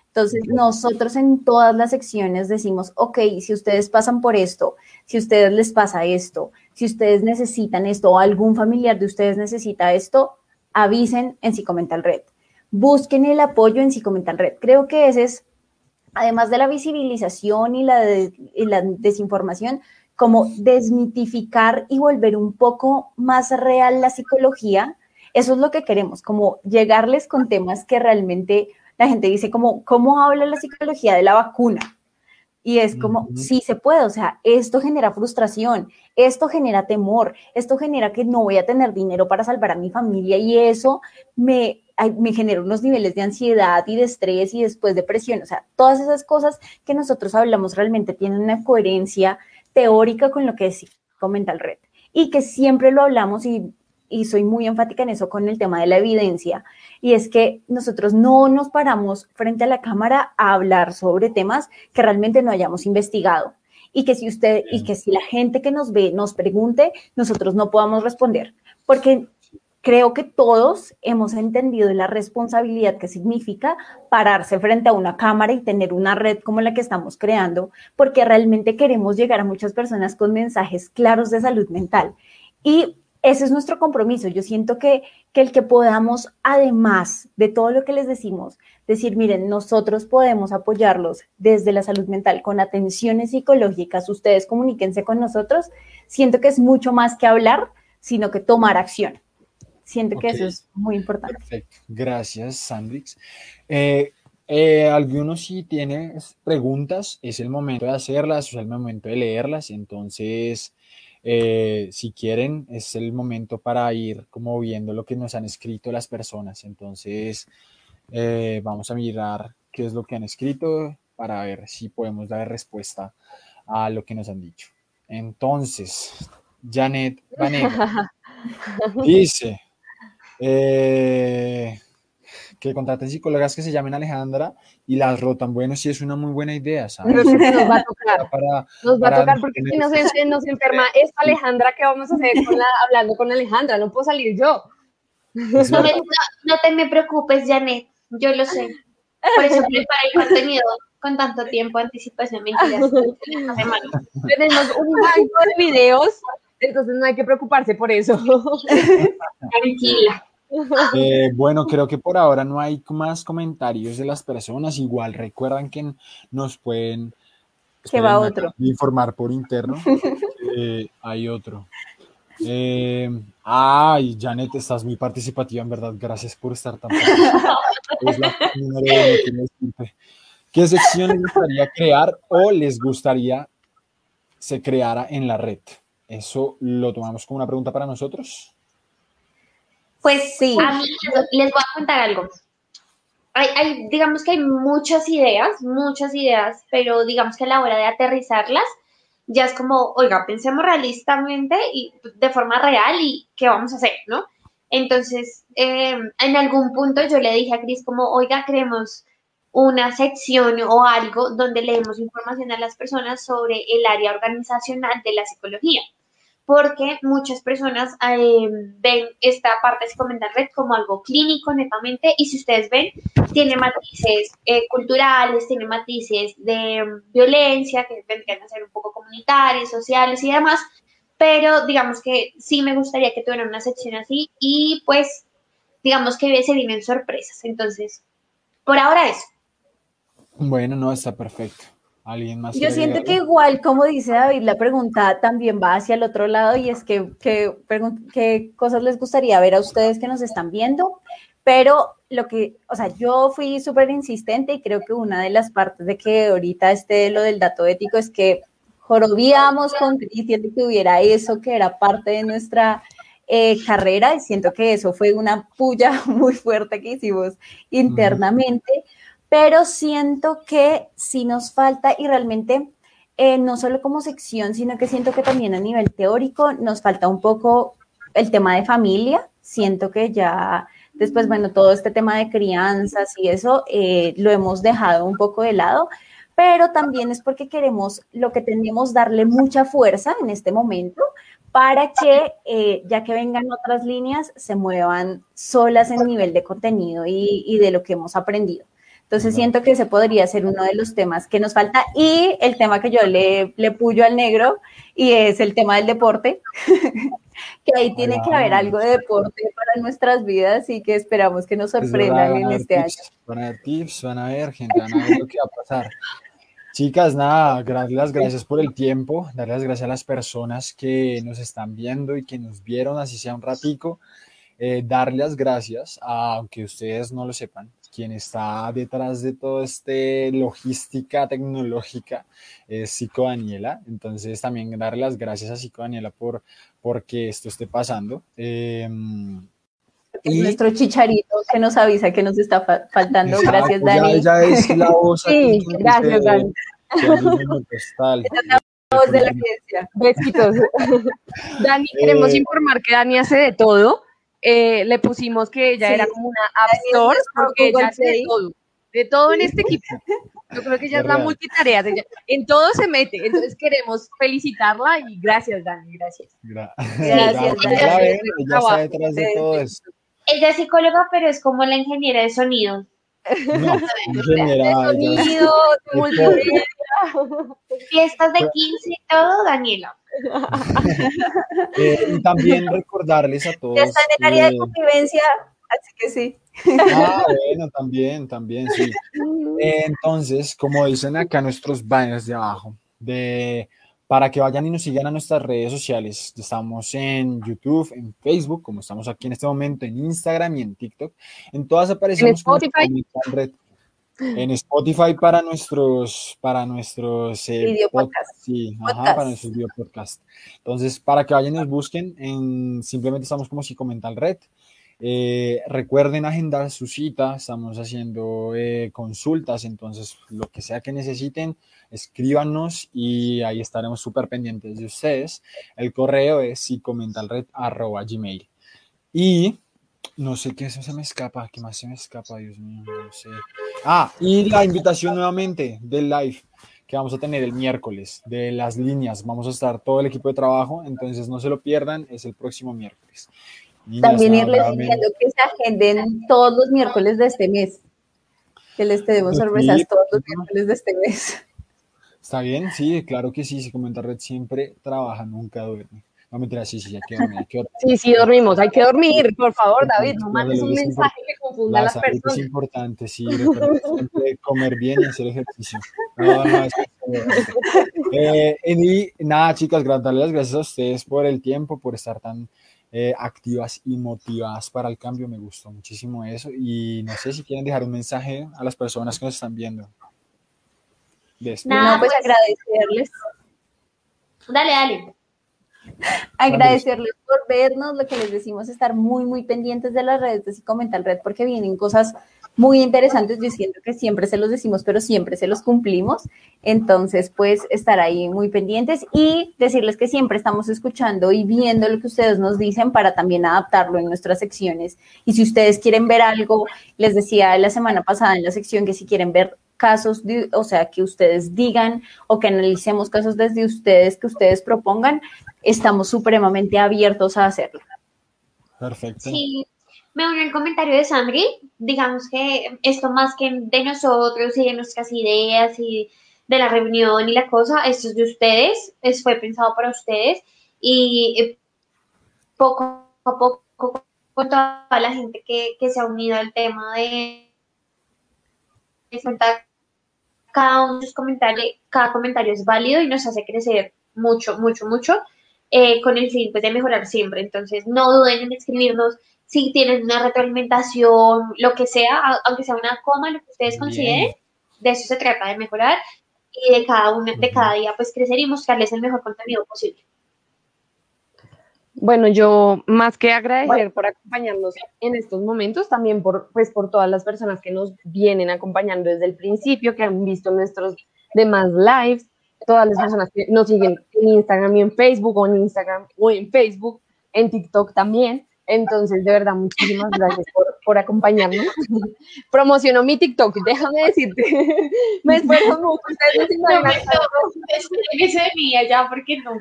Speaker 4: Entonces, nosotros en todas las secciones decimos, ok, si ustedes pasan por esto, si a ustedes les pasa esto, si ustedes necesitan esto o algún familiar de ustedes necesita esto, avisen en Psicomental Red. Busquen el apoyo en Psicomental Red. Creo que ese es, además de la visibilización y la, y la desinformación, como desmitificar y volver un poco más real la psicología. Eso es lo que queremos, como llegarles con temas que realmente la gente dice como, ¿cómo habla la psicología de la vacuna? Y es como,
Speaker 1: Ujú.
Speaker 4: sí se puede, o sea, esto genera frustración, esto genera temor, esto genera que no voy a tener dinero para salvar a mi familia y eso me, me genera unos niveles de ansiedad y de estrés y después depresión. O sea, todas esas cosas que nosotros hablamos realmente tienen una coherencia teórica con lo que es Mental Red y que siempre lo hablamos y, y soy muy enfática en eso con el tema de la evidencia y es que nosotros no nos paramos frente a la cámara a hablar sobre temas que realmente no hayamos investigado y que si usted y que si la gente que nos ve nos pregunte, nosotros no podamos responder, porque creo que todos hemos entendido la responsabilidad que significa pararse frente a una cámara y tener una red como la que estamos creando, porque realmente queremos llegar a muchas personas con mensajes claros de salud mental. Y ese es nuestro compromiso. Yo siento que, que el que podamos, además de todo lo que les decimos, decir, miren, nosotros podemos apoyarlos desde la salud mental con atenciones psicológicas, ustedes comuníquense con nosotros, siento que es mucho más que hablar, sino que tomar acción. Siento que eso es muy importante.
Speaker 1: Perfecto. Gracias, Sandrix. Eh, eh, algunos si tienen preguntas, es el momento de hacerlas, es el momento de leerlas. Entonces, eh, si quieren, es el momento para ir como viendo lo que nos han escrito las personas. Entonces, eh, vamos a mirar qué es lo que han escrito para ver si podemos dar respuesta a lo que nos han dicho. Entonces, Janet Vanega dice eh, que contraten psicólogas que se llamen Alejandra y las rotan. Bueno, sí es una muy buena idea, ¿sabes?
Speaker 2: Pero sí nos va a tocar,
Speaker 1: Para,
Speaker 2: nos va a tocar porque
Speaker 1: tener-
Speaker 2: si nos, nos enferma esta Alejandra, ¿qué vamos a hacer con la- hablando con Alejandra? No puedo salir yo.
Speaker 3: No, te me preocupes, Janet, yo lo sé. Por eso prepara el contenido con tanto tiempo anticipación. Mentiras.
Speaker 2: Tenemos un banco de videos, entonces no hay que preocuparse por eso.
Speaker 3: Tranquila.
Speaker 1: Eh, bueno, creo que por ahora no hay más comentarios de las personas. Igual recuerdan que nos pueden
Speaker 4: que va otro.
Speaker 1: informar por interno. Eh, hay otro. Eh, ay, Janet, estás muy participativa, en verdad. Gracias por estar tan participativa. Es la que. ¿Qué sección les gustaría crear o les gustaría se creara en la red? ¿Eso lo tomamos como una pregunta para nosotros?
Speaker 3: Pues
Speaker 4: Sí.
Speaker 3: a mí les voy a contar algo. Hay, hay- digamos que hay muchas ideas, muchas ideas, pero digamos que a la hora de aterrizarlas, ya es como, oiga, pensemos realistamente y de forma real y qué vamos a hacer, ¿no? Entonces, eh, en algún punto yo le dije a Cris como, oiga, creemos una sección o algo donde leemos información a las personas sobre el área organizacional de la psicología porque muchas personas eh, ven esta parte de Psicomental Red como algo clínico netamente y si ustedes ven, tiene matices eh, culturales, tiene matices de mm, violencia que vendrían a ser un poco comunitarios, sociales y demás, pero digamos que sí me gustaría que tuvieran una sección así y pues digamos que se vienen sorpresas, entonces por ahora eso.
Speaker 1: Bueno, no, está perfecto. ¿Alguien más?
Speaker 4: Yo siento que igual, como dice David, la pregunta también va hacia el otro lado y es que, qué cosas les gustaría ver a ustedes que nos están viendo, pero lo que, o sea, yo fui súper insistente y creo que una de las partes de que ahorita esté lo del dato ético es que jorobiamos con Cristian de que hubiera eso que era parte de nuestra eh, carrera y siento que eso fue una puya muy fuerte que hicimos internamente, pero siento que sí nos falta y realmente eh, no solo como sección, sino que siento que también a nivel teórico nos falta un poco el tema de familia. Siento que ya después, bueno, todo este tema de crianzas y eso eh, lo hemos dejado un poco de lado, pero también es porque queremos lo que tenemos darle mucha fuerza en este momento para que eh, ya que vengan otras líneas se muevan solas en nivel de contenido y, y de lo que hemos aprendido. Entonces siento que ese podría ser uno de los temas que nos falta y el tema que yo le, le puyo al negro y es el tema del deporte, que ahí tiene que haber algo de deporte para nuestras vidas y que esperamos que nos sorprendan en
Speaker 1: dar
Speaker 4: este año.
Speaker 1: Van a dar tips, van a ver, gente, van a ver lo que va a pasar. Chicas, nada, las gracias por el tiempo, darles las gracias a las personas que nos están viendo y que nos vieron, así sea un ratico. Eh, darle las gracias, a, aunque ustedes no lo sepan, quien está detrás de toda esta logística tecnológica es Psico Daniela. Entonces también darle las gracias a Psico Daniela por porque esto esté pasando. Eh, y-
Speaker 4: Nuestro chicharito que nos avisa que nos está fa- faltando. Gracias,
Speaker 1: Exacto,
Speaker 4: Dani.
Speaker 1: Ya, es la voz.
Speaker 2: Sí,
Speaker 1: que
Speaker 2: gracias, Dani.
Speaker 4: Voz de la.
Speaker 2: Besitos. Dani, queremos
Speaker 1: Eh,
Speaker 2: informar que Dani hace de todo. Eh, le pusimos que ella
Speaker 4: Sí.
Speaker 2: era como una App Store porque ella hace de todo. De todo en este equipo. Yo creo que ella es la multitarea. ella- en todo se mete. Entonces queremos felicitarla y gracias, Dani. Gracias.
Speaker 1: Gra-
Speaker 4: Gracias, Dani.
Speaker 1: ella está
Speaker 2: Trabajo.
Speaker 1: detrás de todo esto.
Speaker 3: Ella es psicóloga, pero es como la ingeniera de sonido.
Speaker 1: No, ingeniera, ella-
Speaker 2: Sonido,
Speaker 1: de
Speaker 2: multimedia.
Speaker 3: Fiestas de 15 y todo, Daniela.
Speaker 1: Eh, y también recordarles a todos.
Speaker 4: Ya está en el área de convivencia, así que sí.
Speaker 1: Ah, bueno, también, también, sí. Eh, Entonces, como dicen acá nuestros banners de abajo, de, para que vayan y nos sigan a nuestras redes sociales. Estamos en YouTube, en Facebook, como estamos aquí en este momento, en Instagram y en TikTok. En todas aparecemos como
Speaker 2: Spotify.
Speaker 1: Psicomental Red. En Spotify para nuestros, para nuestros eh,
Speaker 4: Video podcast.
Speaker 1: sí, ajá, para nuestros video podcast. Entonces, para que vayan y nos busquen, en, simplemente estamos como Psicomental Red. Eh, recuerden agendar su cita, estamos haciendo eh, consultas, entonces lo que sea que necesiten, escríbanos y ahí estaremos súper pendientes de ustedes. El correo es psicomentalred.gmail. Y no sé qué se me escapa, qué más se me escapa, Dios mío, no sé. Ah, y la invitación nuevamente del live que vamos a tener el miércoles de las líneas. Vamos a estar todo el equipo de trabajo, entonces no se lo pierdan, es el próximo miércoles. Niñas,
Speaker 4: También irles diciendo que se agenden todos los miércoles de este mes. Que les tenemos sorpresas todos los miércoles de este mes.
Speaker 1: Está bien, sí, claro que sí, si Comenta Red siempre trabaja, nunca duerme. No, mentira, sí, sí, hay que dormir, hay que dormir.
Speaker 2: Sí, sí, dormimos. Hay que dormir, por favor, David. No mandes un mensaje que confunda a
Speaker 1: La
Speaker 2: las
Speaker 1: salud es
Speaker 2: personas.
Speaker 1: importante, sí, comer bien y hacer ejercicio. No, no, es eh, y nada, chicas, gra- darle las gracias a ustedes por el tiempo, por estar tan eh, activas y motivadas para el cambio. Me gustó muchísimo eso. Y no sé si quieren dejar un mensaje a las personas que nos están viendo. Después.
Speaker 3: Nada,
Speaker 4: no, pues
Speaker 3: pues-
Speaker 4: agradecerles.
Speaker 3: Dale, dale.
Speaker 4: Agradecerles por vernos, lo que les decimos, estar muy, muy pendientes de las redes de Psicomental Red, porque vienen cosas muy interesantes. Yo siento que siempre se los decimos, pero siempre se los cumplimos. Entonces, pues, estar ahí muy pendientes y decirles que siempre estamos escuchando y viendo lo que ustedes nos dicen para también adaptarlo en nuestras secciones. Y si ustedes quieren ver algo, les decía la semana pasada en la sección que si quieren ver casos, de- o sea, que ustedes digan o que analicemos casos desde ustedes, que ustedes propongan, estamos supremamente abiertos a hacerlo.
Speaker 1: Perfecto.
Speaker 3: Sí, me uno al comentario de Sandri. Digamos que esto más que de nosotros y de nuestras ideas y de la reunión y la cosa, esto es de ustedes, es, fue pensado para ustedes y eh, poco a poco con toda la gente que, que se ha unido al tema de, de cada uno de sus comentarios, cada comentario es válido y nos hace crecer mucho, mucho, mucho, eh, con el fin pues, de mejorar siempre. Entonces, no duden en escribirnos si tienen una retroalimentación, lo que sea, a- aunque sea una coma, lo que ustedes
Speaker 1: Bien.
Speaker 3: consideren, de eso se trata, de mejorar y de cada una, de cada día pues crecer y mostrarles el mejor contenido posible.
Speaker 2: Bueno, yo más que agradecer por acompañarnos en estos momentos, también por, pues, por todas las personas que nos vienen acompañando desde el principio, que han visto nuestros demás lives, todas las personas que nos siguen en Instagram y en Facebook, o en Instagram o en Facebook, en TikTok también. Entonces, de verdad, muchísimas gracias por, por acompañarnos. Promociono mi TikTok, déjame decirte. Me esfuerzo mucho. Ustedes no se imaginan
Speaker 3: porque no.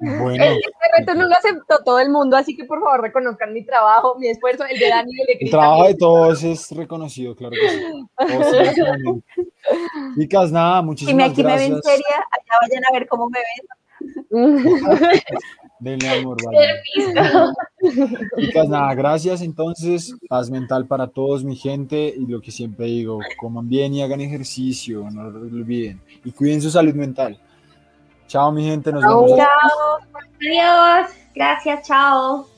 Speaker 1: Bueno,
Speaker 2: Este reto no lo aceptó todo el mundo, así que por favor reconozcan mi trabajo, mi esfuerzo, el de Dani y el de
Speaker 1: el
Speaker 2: Cris
Speaker 1: trabajo de todos es reconocido, claro que sí. Chicas, nada,
Speaker 4: Si me
Speaker 1: muchísimas
Speaker 4: aquí me ven
Speaker 1: gracias.
Speaker 4: seria, allá vayan a ver cómo me ven.
Speaker 1: Denle amor, vale. Chicas, nada, gracias. Entonces, paz mental para todos, mi gente. Y lo que siempre digo, coman bien y hagan ejercicio, no lo olviden. Y cuiden su salud mental. Chao, mi gente, nos
Speaker 2: Chao.
Speaker 1: vemos.
Speaker 3: Adiós. Gracias, chao.